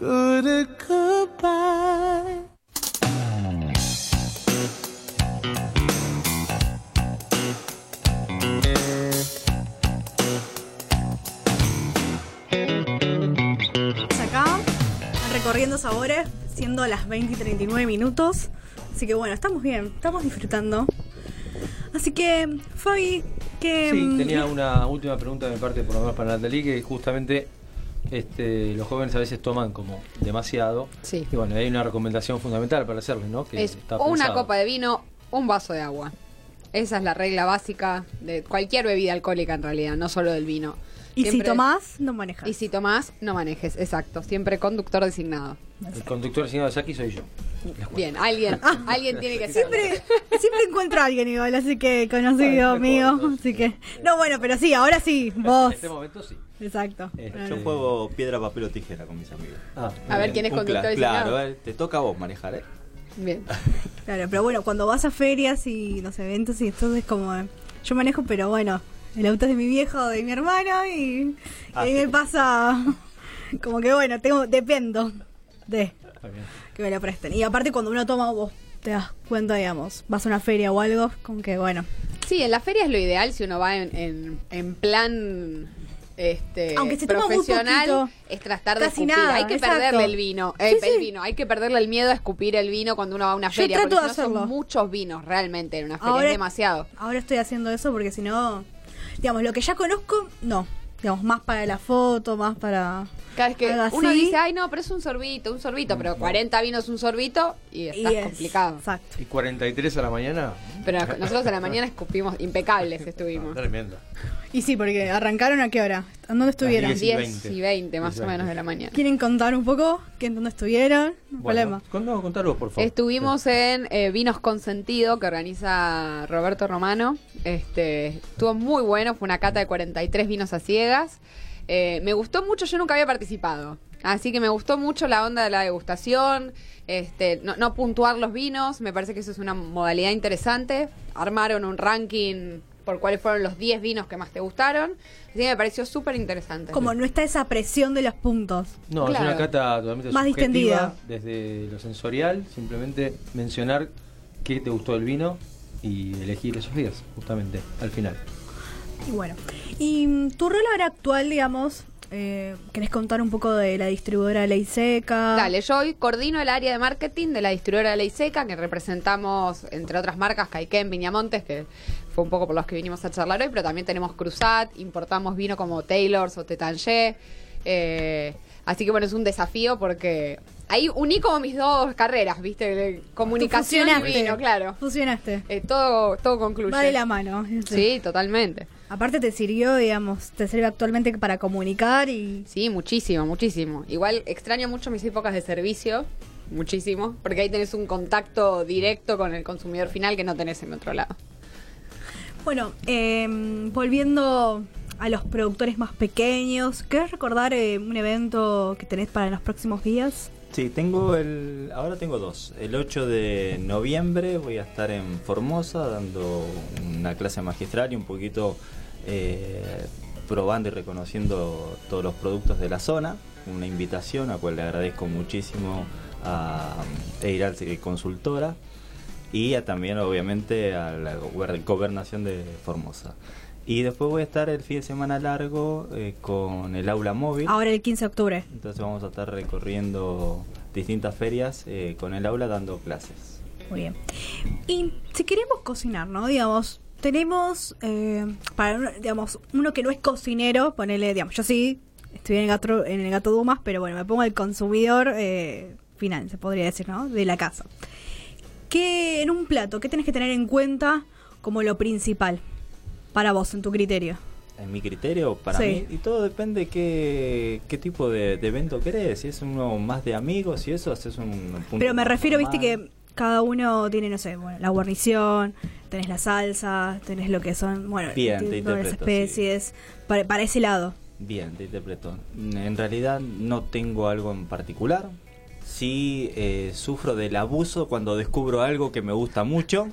Good at goodbye. acá, recorriendo sabores, siendo las 20 y 39 minutos. Así que bueno, estamos bien, estamos disfrutando. Así que, Fabi, que... Sí, mm, tenía una última pregunta de mi parte, por lo menos para Natalie, que justamente este, los jóvenes a veces toman como demasiado. Sí. Y bueno, hay una recomendación fundamental para hacerles, ¿no? Que Es está una pensado. copa de vino, un vaso de agua. Esa es la regla básica de cualquier bebida alcohólica en realidad, no solo del vino. Y si Siempre- tomás, no manejas. Y si tomás, no manejes, exacto. Siempre conductor designado. El conductor asignado de Saki soy yo. Bien, alguien, alguien tiene que ser. Siempre, siempre encuentro a alguien igual, así que conocido Bueno, mío, mejor, así que... No, bueno, pero sí, ahora sí, vos. En este momento sí. Exacto. Eh, Yo Eh. juego piedra, papel o tijera con mis amigos. Ah, A ver quién es conductor. Claro, eh, te toca a vos manejar, ¿eh? Bien. Claro, pero bueno, cuando vas a ferias y los eventos y entonces como... eh, Yo manejo, pero bueno, el auto es de mi viejo o de mi hermano y, y Ah, ahí sí. me pasa... Como que bueno, tengo dependo de que me lo presten. Y aparte cuando uno toma, vos te das cuenta, digamos, vas a una feria o algo, con que bueno... Sí, en la feria es lo ideal si uno va en, en, en plan este Aunque se toma muy profesional poquito. es tratar de Casi escupir. nada, hay que exacto. perderle el vino, eh, Sí, el sí. vino, hay que perderle el miedo a escupir el vino cuando uno va a una Yo feria, trato porque de si no hacerlo. son muchos vinos realmente en una feria, Ahora- es demasiado. Ahora estoy haciendo eso porque si no, digamos, lo que ya conozco, no. Digamos, más para la foto, más para... Cada vez que uno dice, ay no, pero es un sorbito, un sorbito, pero 40 vinos un sorbito y y estás es- complicado. Exacto. ¿Y 43 a la mañana? Pero nosotros a la mañana escupimos, impecables estuvimos. Tremendo. Y sí, porque arrancaron a qué hora? ¿A dónde estuvieron? Las 10 y 10 y 20, 20, más o 20. menos de la mañana. ¿Quieren contar un poco que en dónde estuvieron? No problema. Bueno, con- no, contalo, por favor. Estuvimos en eh, Vinos Consentido que organiza Roberto Romano. Este, estuvo muy bueno, fue una cata de 43 vinos a ciegas. Eh, me gustó mucho, yo nunca había participado. Así que me gustó mucho la onda de la degustación, este, no, no puntuar los vinos, me parece que eso es una modalidad interesante. Armaron un ranking por cuáles fueron los 10 vinos que más te gustaron. Así que me pareció súper interesante. Como no está esa presión de los puntos. No, Claro. es una cata totalmente Más subjetiva, distendida. Desde lo sensorial, simplemente mencionar qué te gustó del vino y elegir esos días, justamente, al final. Y bueno. Y mm, tu rol ahora actual, digamos, eh, ¿querés contar un poco de la distribuidora Ley Seca? Dale, yo hoy coordino el área de marketing de la distribuidora Ley Seca, que representamos, entre otras marcas, Caiken, Viñamontes, que fue un poco por los que vinimos a charlar hoy, pero también tenemos Cruzat, importamos vino como Taylor's o Tetangé. Eh, así que bueno, es un desafío porque ahí uní como mis dos carreras, ¿viste? De Comunicación y vino, claro. Fusionaste. Eh, todo, todo concluye. Va de la mano. Sí, totalmente. Aparte te sirvió, digamos, te sirve actualmente para comunicar y... Sí, muchísimo, muchísimo. Igual extraño mucho mis épocas de servicio, muchísimo, porque ahí tenés un contacto directo con el consumidor final que no tenés en otro lado. Bueno, eh, volviendo a los productores más pequeños, ¿querés recordar eh, un evento que tenés para los próximos días? Sí, tengo el. Ahora tengo dos. El 8 de noviembre voy a estar en Formosa dando una clase magistral y un poquito eh, probando y reconociendo todos los productos de la zona. Una invitación a cual le agradezco muchísimo a Eiral Consultora y a, también, obviamente, a la gober- gobernación de Formosa. Y después voy a estar el fin de semana largo eh, con el aula móvil. Ahora el 15 de octubre. Entonces vamos a estar recorriendo distintas ferias eh, con el aula dando clases. Muy bien. Y si queremos cocinar, ¿no? Digamos, tenemos, eh, para digamos, uno que no es cocinero, ponele, digamos, yo sí, estoy en el gato, en el gato Dumas, pero bueno, me pongo el consumidor eh, final, se podría decir, ¿no? De la casa. ¿Qué en un plato, qué tenés que tener en cuenta como lo principal para vos, en tu criterio? En mi criterio, para Sí. mí, y todo depende qué, qué tipo de, de evento querés. Si es uno más de amigos y eso, haces un punto Pero me refiero, viste, que cada uno tiene, no sé, bueno, la guarnición, tenés la salsa, tenés lo que son, bueno, Bien, te todas las sí. especies, para, para ese lado. Bien, te interpreto. En realidad no tengo algo en particular. Sí eh, sufro del abuso cuando descubro algo que me gusta mucho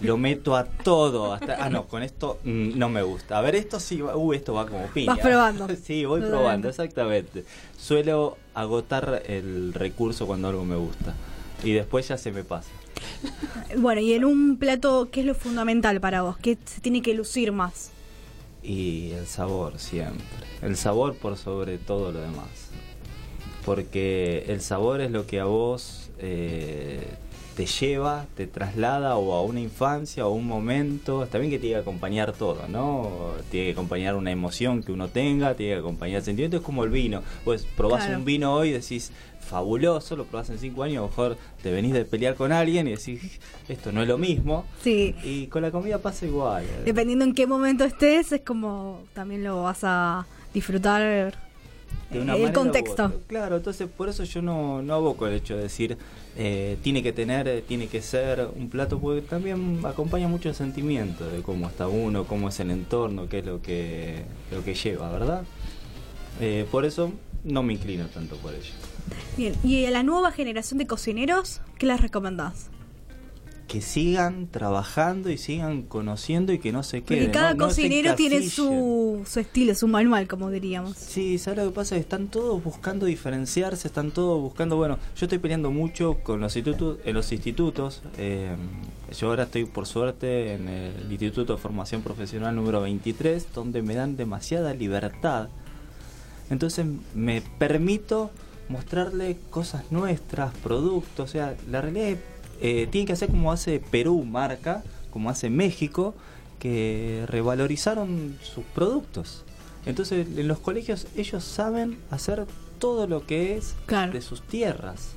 lo meto a todo. Hasta, ah, no, con esto mm, no me gusta. A ver, esto sí, va- uh, esto va como piña. Vas probando. sí, voy Totalmente. probando, exactamente. Suelo agotar el recurso cuando algo me gusta. Y después ya se me pasa. Bueno, y en un plato, ¿qué es lo fundamental para vos? ¿Qué se tiene que lucir más? Y el sabor siempre. El sabor por sobre todo lo demás. Porque el sabor es lo que a vos eh, te lleva, te traslada o a una infancia o a un momento. Está bien que tiene que acompañar todo, ¿no? Tiene que acompañar una emoción que uno tenga, tiene que acompañar sentimientos. Es como el vino. Pues probás Claro. un vino hoy y decís, fabuloso, lo probás en cinco años, a lo mejor te venís de pelear con alguien y decís, esto no es lo mismo. Sí, Y con la comida pasa igual. dependiendo en qué momento estés, es como también lo vas a disfrutar de una el manera u contexto. otra. Claro, entonces por eso yo no, no aboco el hecho de decir eh, tiene que tener, tiene que ser un plato, porque también acompaña mucho el sentimiento de cómo está uno, cómo es el entorno, qué es lo que, lo que lleva, ¿verdad? Eh, por eso no me inclino tanto por ello. Bien, y a la nueva generación de cocineros, ¿qué les recomendás? Que sigan trabajando y sigan conociendo y que no se Porque queden. cada no- no se cocinero tiene su, su estilo, su manual, como diríamos. Sí, ¿sabes lo que pasa? Están todos buscando diferenciarse, están todos buscando, bueno, yo estoy peleando mucho con los institutos, en los institutos, eh, yo ahora estoy por suerte en el Instituto de Formación Profesional número 23, donde me dan demasiada libertad, entonces me permito mostrarle cosas nuestras, productos, o sea, la realidad es, eh, tiene que hacer como hace Perú, marca, como hace México, que revalorizaron sus productos. Entonces, en los colegios ellos saben hacer todo lo que es Claro. de sus tierras.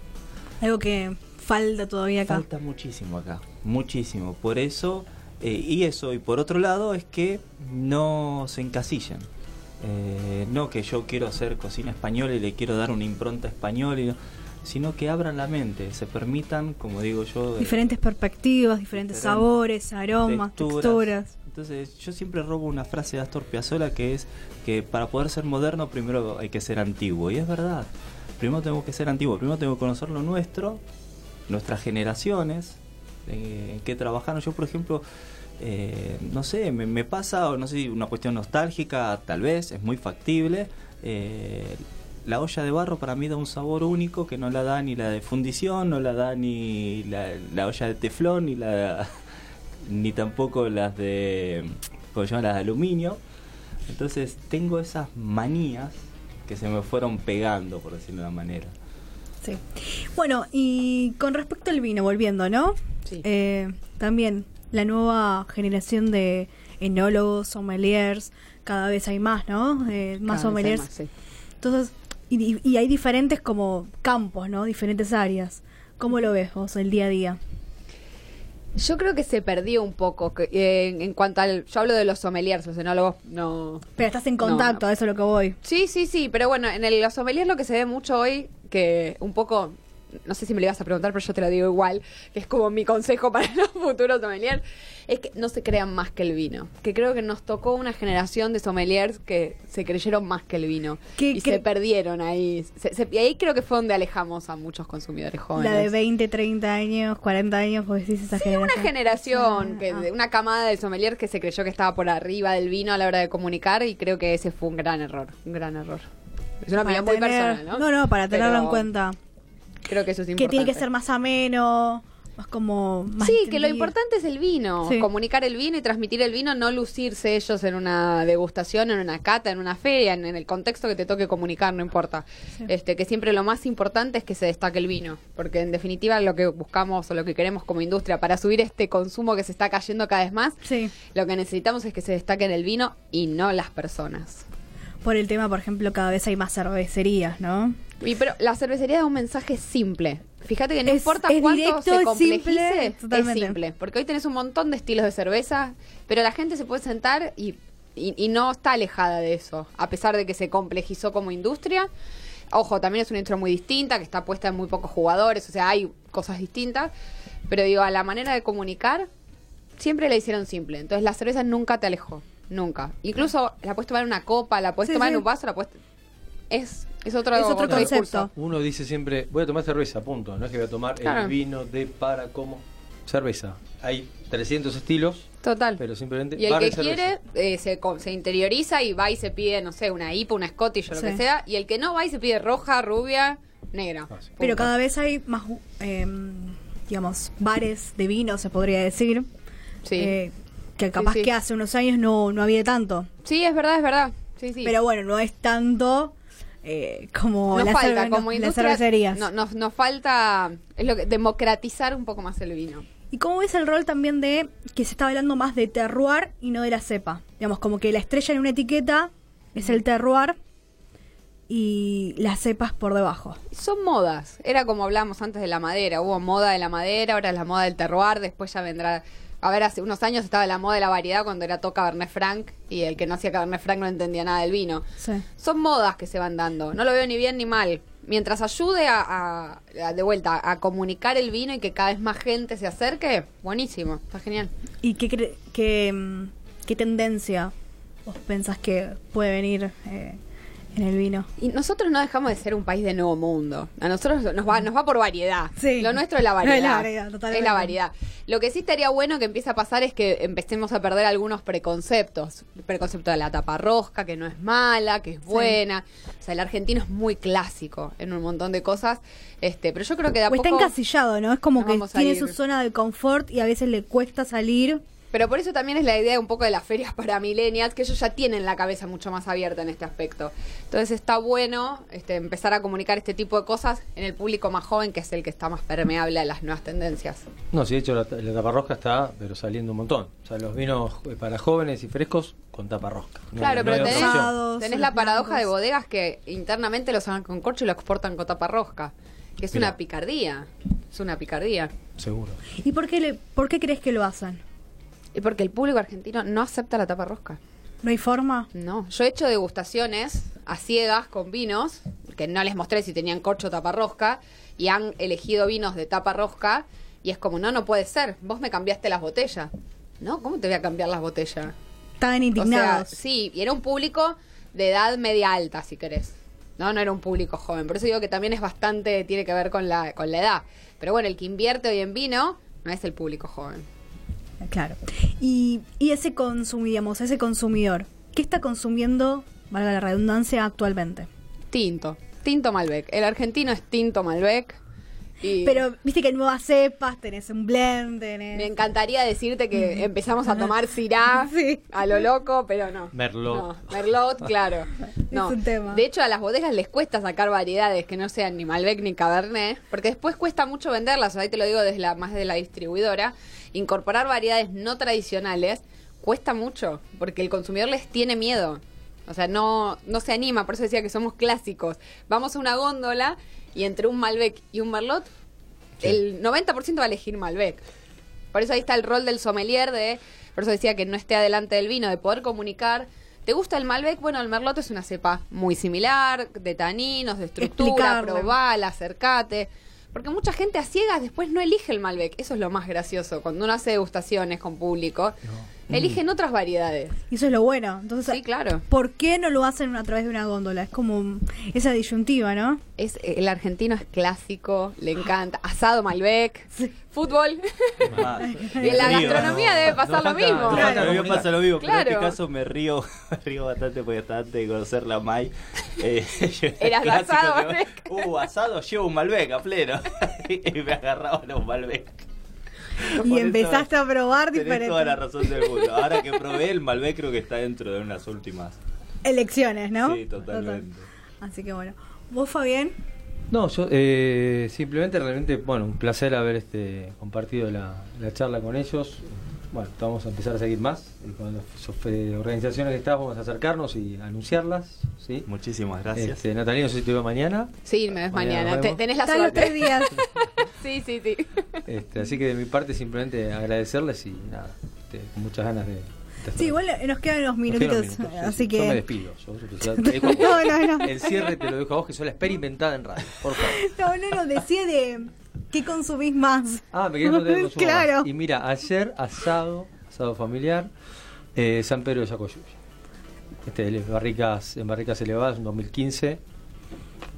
Algo que falta todavía acá. Falta muchísimo acá, muchísimo. Por eso, eh, y eso, y por otro lado, es que no se encasillan. Eh, no que yo quiero hacer cocina española y le quiero dar una impronta española, y no- sino que abran la mente, se permitan, como digo yo, eh, Diferentes perspectivas, diferentes diferentes sabores, aromas, texturas. Entonces, yo siempre robo una frase de Astor Piazzolla que es que para poder ser moderno primero hay que ser antiguo. Y es verdad. Primero tengo que ser antiguo, primero tengo que conocer lo nuestro, nuestras generaciones, eh, en qué trabajaron. Yo, por ejemplo, eh, no sé, me, me pasa, o no sé, una cuestión nostálgica, tal vez, es muy factible. eh, la olla de barro para mí da un sabor único que no la da ni la de fundición, no la da ni la, la olla de teflón, ni la ni tampoco las de ¿cómo se llama? las de aluminio. Entonces tengo esas manías que se me fueron pegando, por decirlo de una manera. Sí. Bueno, y con respecto al vino, volviendo, ¿no? Sí. Eh, también la nueva generación de enólogos, sommeliers, cada vez hay más, ¿no? Eh, más Cada vez hay sommeliers. más, sí. Entonces, y, y- hay diferentes como campos, ¿no? Diferentes áreas. ¿Cómo lo ves vos el día a día? Yo creo que se perdió un poco que- eh, en, cuanto al... Yo hablo de los sommeliers, los enólogos no... Pero estás en No, contacto, no. a eso es lo que voy. Sí, sí, sí, pero bueno, en el, los sommeliers lo que se ve mucho hoy, que un poco, no sé si me lo ibas a preguntar, pero yo te lo digo igual, que es como mi consejo para los futuros sommeliers, es que no se crean más que el vino. Que creo que nos tocó una generación de sommeliers que se creyeron más que el vino. ¿Qué y se perdieron ahí. Se- se- y ahí creo que fue donde alejamos a muchos consumidores jóvenes. La de 20, 30 años, 40 años, vos decís esa Sí, una generación, Ah, que, ah. una camada de sommelier que se creyó que estaba por arriba del vino a la hora de comunicar y creo que ese fue un gran error, un gran error. Es una opinión muy tener- personal, ¿no? No, no, para tenerlo Pero en cuenta. Creo que eso es Que importante. tiene que ser más ameno, más como... Más Sí, que lo importante es el vino, Sí. comunicar el vino y transmitir el vino, no lucirse ellos en una degustación, en una cata, en una feria, en, en el contexto que te toque comunicar, no importa. Sí. Este, que siempre lo más importante es que se destaque el vino, porque en definitiva lo que buscamos o lo que queremos como industria para subir este consumo que se está cayendo cada vez más, Sí, lo que necesitamos es que se destaquen el vino y no las personas. por el tema, por ejemplo, cada vez hay más cervecerías, ¿no? Y pero la cervecería da un mensaje simple. Fíjate que no Es- importa es cuánto directo, se es complejice, es simple. Porque hoy tenés un montón de estilos de cerveza, pero la gente se puede sentar y, y, y no está alejada de eso, a pesar de que se complejizó como industria. Ojo, también es una industria muy distinta, que está puesta en muy pocos jugadores, o sea, hay cosas distintas. Pero digo, a la manera de comunicar, siempre la hicieron simple. Entonces la cerveza nunca te alejó, nunca. Incluso la puedes tomar en una copa, la puedes Sí, tomar sí. en un vaso, la puedes... Es, es otro, Es otro concepto. Uno dice siempre, voy a tomar cerveza, punto. No es que voy a tomar Claro. el vino de para cómo. cerveza. Hay 300 estilos, Total. pero simplemente Y el que quiere eh, se, co- se interioriza y va y se pide, no sé, una IPA, una Scottish o lo Sí. que sea. Y el que no va y se pide roja, rubia, negra. Ah, sí. Pero cada vez hay más, eh, digamos, bares de vino, se podría decir. Sí. eh, que capaz sí. que hace unos años no, no había tanto. sí, es verdad, es verdad. Sí, sí. Pero bueno, no es tanto eh, como nos las falta, las industria, cervecerías. no, nos, nos falta es lo que, democratizar un poco más el vino. ¿Y cómo ves el rol también de que se está hablando más de terroir y no de la cepa? Digamos, como que la estrella en una etiqueta es el terroir y las cepas por debajo. Son modas. Era como hablábamos antes de la madera. Hubo moda de la madera, ahora es la moda del terroir, después ya vendrá... A ver, hace unos años estaba la moda de la variedad cuando era todo Cabernet Franc y el que no hacía Cabernet Franc no entendía nada del vino. Sí. Son modas que se van dando. No lo veo ni bien ni mal. Mientras ayude a, a- a- de vuelta a comunicar el vino y que cada vez más gente se acerque, buenísimo, está genial. ¿Y qué, cre- qué, mm, qué tendencia vos pensás que puede venir eh, en el vino? Y nosotros no dejamos de ser un país de nuevo mundo. A nosotros nos va, nos va por variedad. Sí. Lo nuestro es la Es variedad. la variedad, totalmente. Es la variedad. Lo que sí estaría bueno que empiece a pasar es que empecemos a perder algunos preconceptos. El preconcepto de la tapa rosca, que no es mala, que es buena. O sea, el argentino es muy clásico en un montón de cosas. Este, pero yo creo que de a O está encasillado, ¿no? Es como que tiene su zona de confort y a veces le cuesta salir. Pero por eso también es la idea un poco de las ferias para millennials, que ellos ya tienen la cabeza mucho más abierta en este aspecto. Entonces está bueno este, empezar a comunicar este tipo de cosas en el público más joven, que es el que está más permeable a las nuevas tendencias. No, sí, de hecho la, la taparrosca está pero saliendo un montón. O sea, los vinos eh, para jóvenes y frescos con taparrosca. No- claro, no pero tenés, tenés la paradoja de bodegas que internamente los hagan con corcho y lo exportan con tapa rosca. Que es una picardía. Es una picardía. Seguro. ¿Y por qué, le, por qué crees que lo hacen? Y porque el público argentino no acepta la tapa rosca. ¿No hay forma? No, yo he hecho degustaciones a ciegas con vinos, que no les mostré si tenían corcho o tapa rosca, y han elegido vinos de tapa rosca, y es como, no, no puede ser, vos me cambiaste las botellas. No, ¿cómo te voy a cambiar las botellas? Estaban O sea, indignados. sí, y era un público de edad media alta, si querés. No, no era un público joven. Por eso digo que también es bastante, tiene que ver con la, con la edad. Pero bueno, el que invierte hoy en vino no es el público joven. Claro. Y, y ese consumidor, ese consumidor, ¿qué está consumiendo, valga la redundancia, actualmente? Tinto. Tinto Malbec. El argentino es Tinto Malbec. Y Pero viste que hay nuevas cepas, tenés un blend, tenés... me encantaría decirte que empezamos a tomar Syrah Sí. a lo loco, pero no. Merlot. No, Merlot, claro. No. un tema. De hecho, a las bodegas les cuesta sacar variedades que no sean ni Malbec ni Cabernet, porque después cuesta mucho venderlas. Ahí te lo digo desde la más de la distribuidora. Incorporar variedades no tradicionales cuesta mucho, porque el consumidor les tiene miedo. O sea, no, no se anima, por eso decía que somos clásicos. Vamos a una góndola y entre un Malbec y un Merlot, Sí. el 90% va a elegir Malbec. Por eso ahí está el rol del sommelier de, por eso decía que no esté adelante del vino, de poder comunicar. ¿Te gusta el Malbec? Bueno, el Merlot es una cepa muy similar, de taninos, de estructura, probala, acercate. Porque mucha gente a ciegas después no elige el Malbec. Eso es lo más gracioso. Cuando uno hace degustaciones con público, eligen otras variedades. Y eso es lo bueno. Entonces, Sí, claro. ¿por qué no lo hacen a través de una góndola? Es como esa disyuntiva, ¿no? Es, el argentino es clásico, le encanta. Asado Malbec, fútbol. Y en la Río. gastronomía debe pasar No lo mismo. no me pasa lo mismo, pero en Claro. este caso me río, me río bastante porque hasta antes de conocer la Mai. Eh, Eras clásico asado, que- Malbec. Uh, asado, llevo un Malbec a pleno. y me agarraba los Malbec. Y Por empezaste eso a probar diferentes toda la razón del mundo. Ahora que probé el Malbec creo que está dentro de unas últimas. elecciones, ¿no? Sí, totalmente. Total. Así que bueno. ¿Vos, Fabián? No, yo eh, simplemente realmente, bueno, un placer haber este compartido la, la charla con ellos. Bueno, vamos a empezar a seguir más. Y con las eh, organizaciones que estás vamos a acercarnos y anunciarlas. ¿sí? Muchísimas gracias. Este, Natalia, no sé si te veo mañana. Sí, me ves Mañana mañana. tenés la los tres suerte. días. Sí, sí, sí. Este, así que de mi parte simplemente agradecerles y nada, este, con muchas ganas de... Sí, igual nos quedan unos Nos minutitos. quedan minutos, sí, así sí. que. Yo me despido. Yo, yo- yo- te dejo a vos. No, no, no. El cierre te lo dejo a vos, que sos la experimentada en radio. Por favor. No, no, no, decía de qué consumís más. Ah, me querés contar el consumo Claro. más. Y mira, ayer asado, asado familiar, eh, San Pedro de Yacoyuya. Este, barricas, en barricas elevadas, en 2015,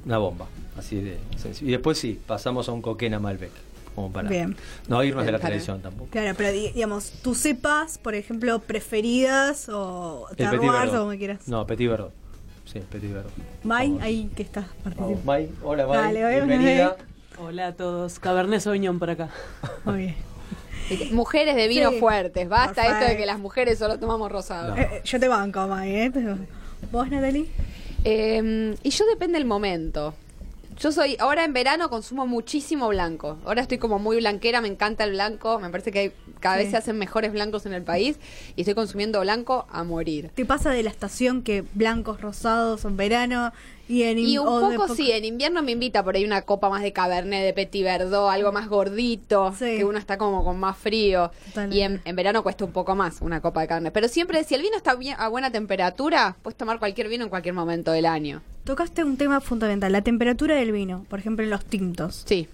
una bomba. Así de sencillo. Y después sí, pasamos a un coquena Malbec. como para Bien. no irnos de la Para- tradición tampoco. Claro, pero di- digamos, tú cepas, por ejemplo, preferidas o Verdot. o como quieras. No, Petit Verdot. Sí, Petit Verdot. Vamos. ahí que estás participando. Mai. Hola, Mai. Dale, Bienvenida. Hola a todos, Cabernet Sauvignon por acá. Muy bien. Mujeres de vino Sí. fuertes. Basta esto de que las mujeres solo tomamos rosado. No. Eh, eh, yo te banco, Mai, ¿eh? Pero- ¿Vos, Natalie? Eh, y yo depende del momento. Yo soy, ahora en verano consumo muchísimo blanco. Ahora estoy como muy blanquera, me encanta el blanco. Me parece que hay- cada Sí. vez se hacen mejores blancos en el país. Y estoy consumiendo blanco a morir. ¿Te pasa de la estación que blancos, rosados en verano y en Y un poco sí, en invierno me invita por ahí una copa más de Cabernet, de Petit Verdot, algo más gordito, Sí. que uno está como con más frío. Totalmente. Y en, en verano cuesta un poco más una copa de Cabernet. Pero siempre, si el vino está bien, a buena temperatura, puedes tomar cualquier vino en cualquier momento del año. Tocaste un tema fundamental, la temperatura del vino, por ejemplo en los tintos. Sí.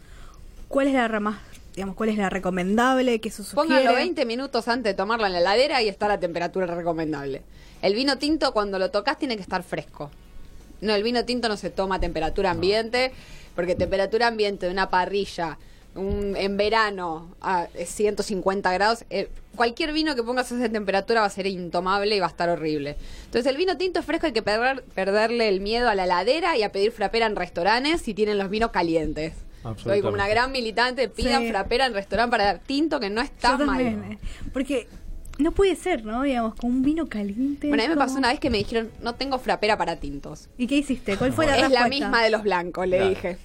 ¿Cuál es la ra- más, digamos, cuál es la recomendable que se sugiere? Póngalo 20 minutos antes de tomarlo en la heladera y está la temperatura recomendable. El vino tinto cuando lo tocas tiene que estar fresco. No, el vino tinto no se toma a temperatura ambiente, porque temperatura ambiente de una parrilla un- en verano a 150 grados, eh, cualquier vino que pongas a esa temperatura va a ser intomable y va a estar horrible. Entonces el vino tinto es fresco, hay que perder- perderle el miedo a la heladera y a pedir frapera en restaurantes si tienen los vinos calientes. Soy Absolutamente. como una gran militante, pidan Sí. frapera en restaurante para dar tinto que no está mal. eh, Porque no puede ser, ¿no? Digamos, con un vino caliente. Bueno, a mí me como- pasó una vez que me dijeron, no tengo frapera para tintos. ¿Y qué hiciste? ¿Cuál fue la es la respuesta? misma de los blancos, le Claro. dije.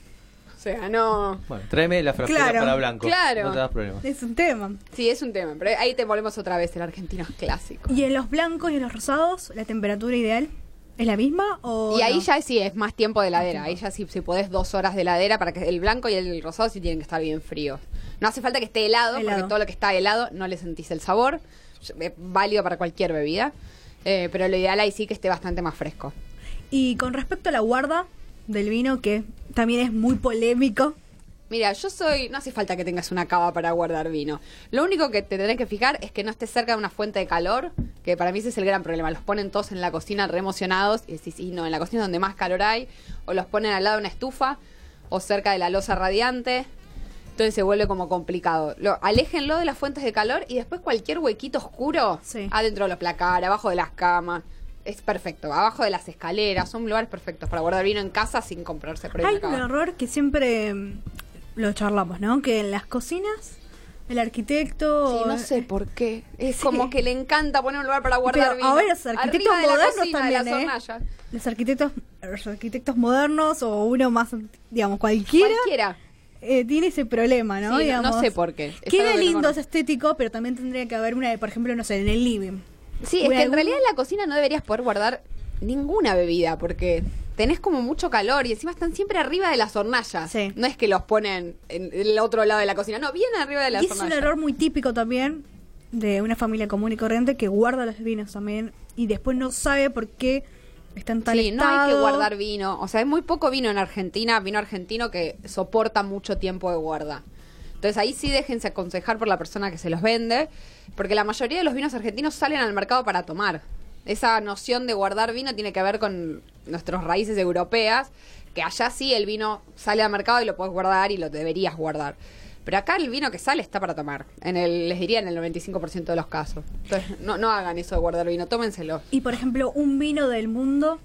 O sea, no... Bueno, tráeme la frapera Claro, para blanco. claro. No te das problema. Es un tema. Sí, es un tema, pero ahí te volvemos otra vez, el argentino es clásico. ¿Y en los blancos y en los rosados, la temperatura ideal es la misma o Y ahí no? ya sí es más tiempo de heladera. Ahí ya sí, si podés dos horas de heladera para que el blanco y el rosado sí tienen que estar bien fríos. No hace falta que esté helado, Helado. porque todo lo que está helado no le sentís el sabor. Es válido para cualquier bebida. Eh, pero lo ideal ahí sí que esté bastante más fresco. Y con respecto a la guarda del vino, que también es muy polémico. Mira, yo soy. No hace falta que tengas una cava para guardar vino. Lo único que te tenés que fijar es que no estés cerca de una fuente de calor, que para mí ese es el gran problema. Los ponen todos en la cocina re emocionados y decís, y no, en la cocina es donde más calor hay, o los ponen al lado de una estufa, o cerca de la losa radiante. Entonces se vuelve como complicado. Lo, aléjenlo de las fuentes de calor y después cualquier huequito oscuro, Sí. adentro de los placares, abajo de las camas. Es perfecto, abajo de las escaleras, son lugares perfectos para guardar vino en casa sin comprarse Hay un error que siempre mm, lo charlamos, ¿no? Que en las cocinas, el arquitecto... Sí, no sé por qué. Es Sí. como que le encanta poner un lugar para guardar Pero vino. ahora los arquitectos Arriba de la modernos de también, las ¿eh? Los arquitectos, los arquitectos modernos o uno más, digamos, cualquiera, Cualquiera. Eh, tiene ese problema, ¿no? Sí, digamos, no sé por qué. Es Queda no lindo, es estético, pero también tendría que haber una, de, por ejemplo, no sé, en el living. Sí, es que en realidad en la cocina no deberías poder guardar ninguna bebida porque tenés como mucho calor y encima están siempre arriba de las hornallas. Sí. No es que los ponen en el otro lado de la cocina, no, bien arriba de las Y es un hornallas. error muy típico también de una familia común y corriente que guarda los vinos también y después no sabe por qué están tan Sí, no hay que guardar vino. O sea, hay muy poco vino en Argentina, vino argentino que soporta mucho tiempo de guarda. Entonces ahí sí déjense aconsejar por la persona que se los vende, porque la mayoría de los vinos argentinos salen al mercado para tomar. Esa noción de guardar vino tiene que ver con nuestras raíces europeas, que allá sí el vino sale al mercado y lo puedes guardar y lo deberías guardar. Pero acá el vino que sale está para tomar. En el, les diría en el 95% de los casos. Entonces no, no hagan eso de guardar vino, tómenselo. Y por ejemplo, un vino del mundo,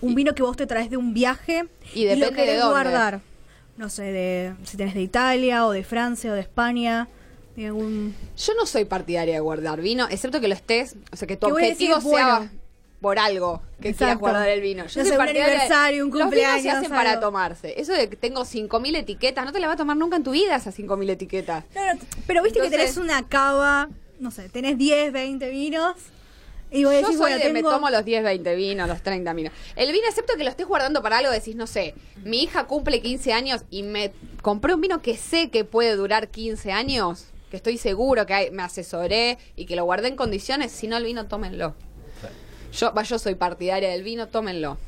un vino que vos te traes de un viaje Y lo depende de querés dónde. guardar. No sé, de, si tenés de Italia o de Francia o de España, de algún... Yo no soy partidaria de guardar vino, excepto que lo estés, o sea, que tu objetivo sea bueno. Por algo que Exacto. quieras guardar el vino. No Yo sé, soy un aniversario, un Los vinos se cumpleaños, hacen para algo. tomarse. Eso de que tengo 5.000 etiquetas, no te la va a tomar nunca en tu vida esas 5.000 etiquetas. No, no, pero viste que Entonces- tenés una cava, no sé, tenés 10, 20 vinos y vos Yo decís, soy bueno, de me tengo... tomo los 10, 20 vinos, los 30 vinos. El vino, excepto que lo estés guardando para algo, decís, no sé, mi hija cumple 15 años y me compré un vino que sé que puede durar 15 años, que estoy seguro que hay- me asesoré y que lo guardé en condiciones, si no el vino, tómenlo. Yo, yo soy partidaria del vino, tómenlo.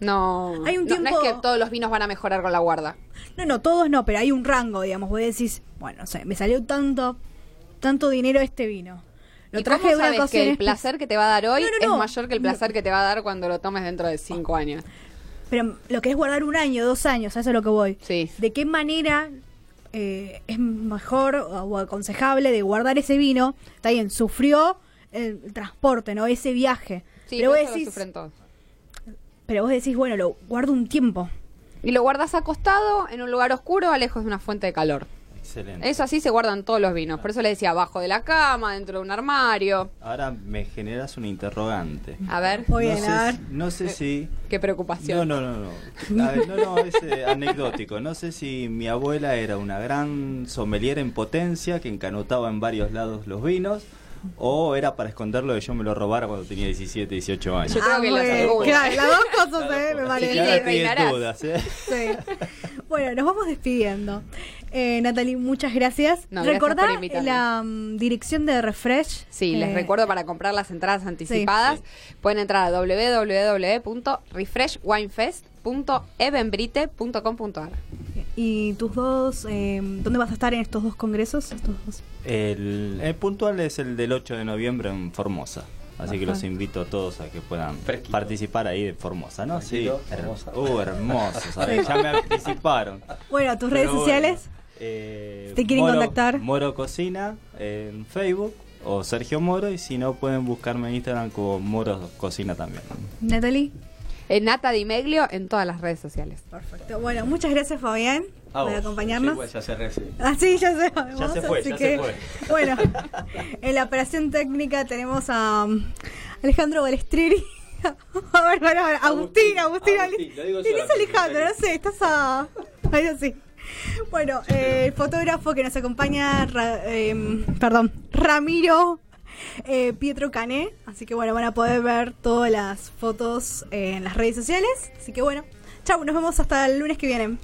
No, Hay un no- no es que todos los vinos van a mejorar con la guarda. No, no, todos no, pero hay un rango, digamos. Vos decís, bueno, no sé, me salió tanto, tanto dinero este vino. Lo ¿Y traje cómo sabes que el placer que te va a dar hoy No, no, no. es mayor que el placer que te va a dar cuando lo tomes dentro de 5 años? Pero lo que es guardar un año, dos años, a eso es lo que voy. Sí. ¿De qué manera eh, es mejor o aconsejable de guardar ese vino. Está bien, sufrió el transporte, ¿no? Ese viaje. Sí, pero, no vos eso lo decís, sufren todos. pero vos decís, bueno, lo guardo un tiempo. Y lo guardas acostado en un lugar oscuro, a lejos de una fuente de calor. Excelente. Eso así se guardan todos los vinos. Por eso le decía, abajo de la cama, dentro de un armario. Ahora me generas un interrogante. A ver, no, sé, a ver. si- no sé si... qué preocupación. No, no, no, no. A ver, no, no, es eh, anecdótico. No sé si mi abuela era una gran sommelier en potencia que encanotaba en varios lados los vinos o era para esconderlo de yo me lo robara cuando tenía 17, 18 años. Yo creo que las bueno, segundas. claro, las dos cosas, ¿eh? Me parece. que Sí, dudas, ¿eh? Sí. Bueno, nos vamos despidiendo. Eh, Natalie, muchas gracias. No, gracias Recordá por invitarme. la mm, dirección de Refresh. Sí, les Eh, recuerdo para comprar las entradas anticipadas, pueden entrar a www.refreshwinefest.evenbrite.com.ar. Y tus dos, eh, ¿dónde vas a estar en estos dos congresos? Estos dos. El, el puntual es el del 8 de noviembre en Formosa. Así que los invito a todos a que puedan Fresquito. participar ahí de Formosa, ¿no? Sí, Fresquito, Formosa. Uh, hermoso, ¿sabes? Ya me anticiparon. Bueno, tus Pero redes bueno, sociales. eh, ¿Te quieren Moro- contactar? Moro Cocina en Facebook o Sergio Moro y si no pueden buscarme en Instagram como Moro Cocina también. Natalie. Eh, Nata Di Meglio en todas las redes sociales. Perfecto. Bueno, muchas gracias, Fabián, A por vos. acompañarnos. Sí, igual ya sí. Ah, sí, ya sé. Ya se fue, así ya que, se fue. Bueno, en la operación técnica tenemos a um, Alejandro Balestrini. a ver, a ver, a ver, Agustín, Agustín. Agustín, lo digo ¿Quién yo, es Alejandro? Agustín. No sé, estás a. Ahí así. Bueno, eh, el fotógrafo que nos acompaña, Ra- eh, perdón, Ramiro eh, Pietro Cané. Así que bueno, van a poder ver todas las fotos eh, en las redes sociales. Así que bueno, chau, nos vemos hasta el lunes que viene.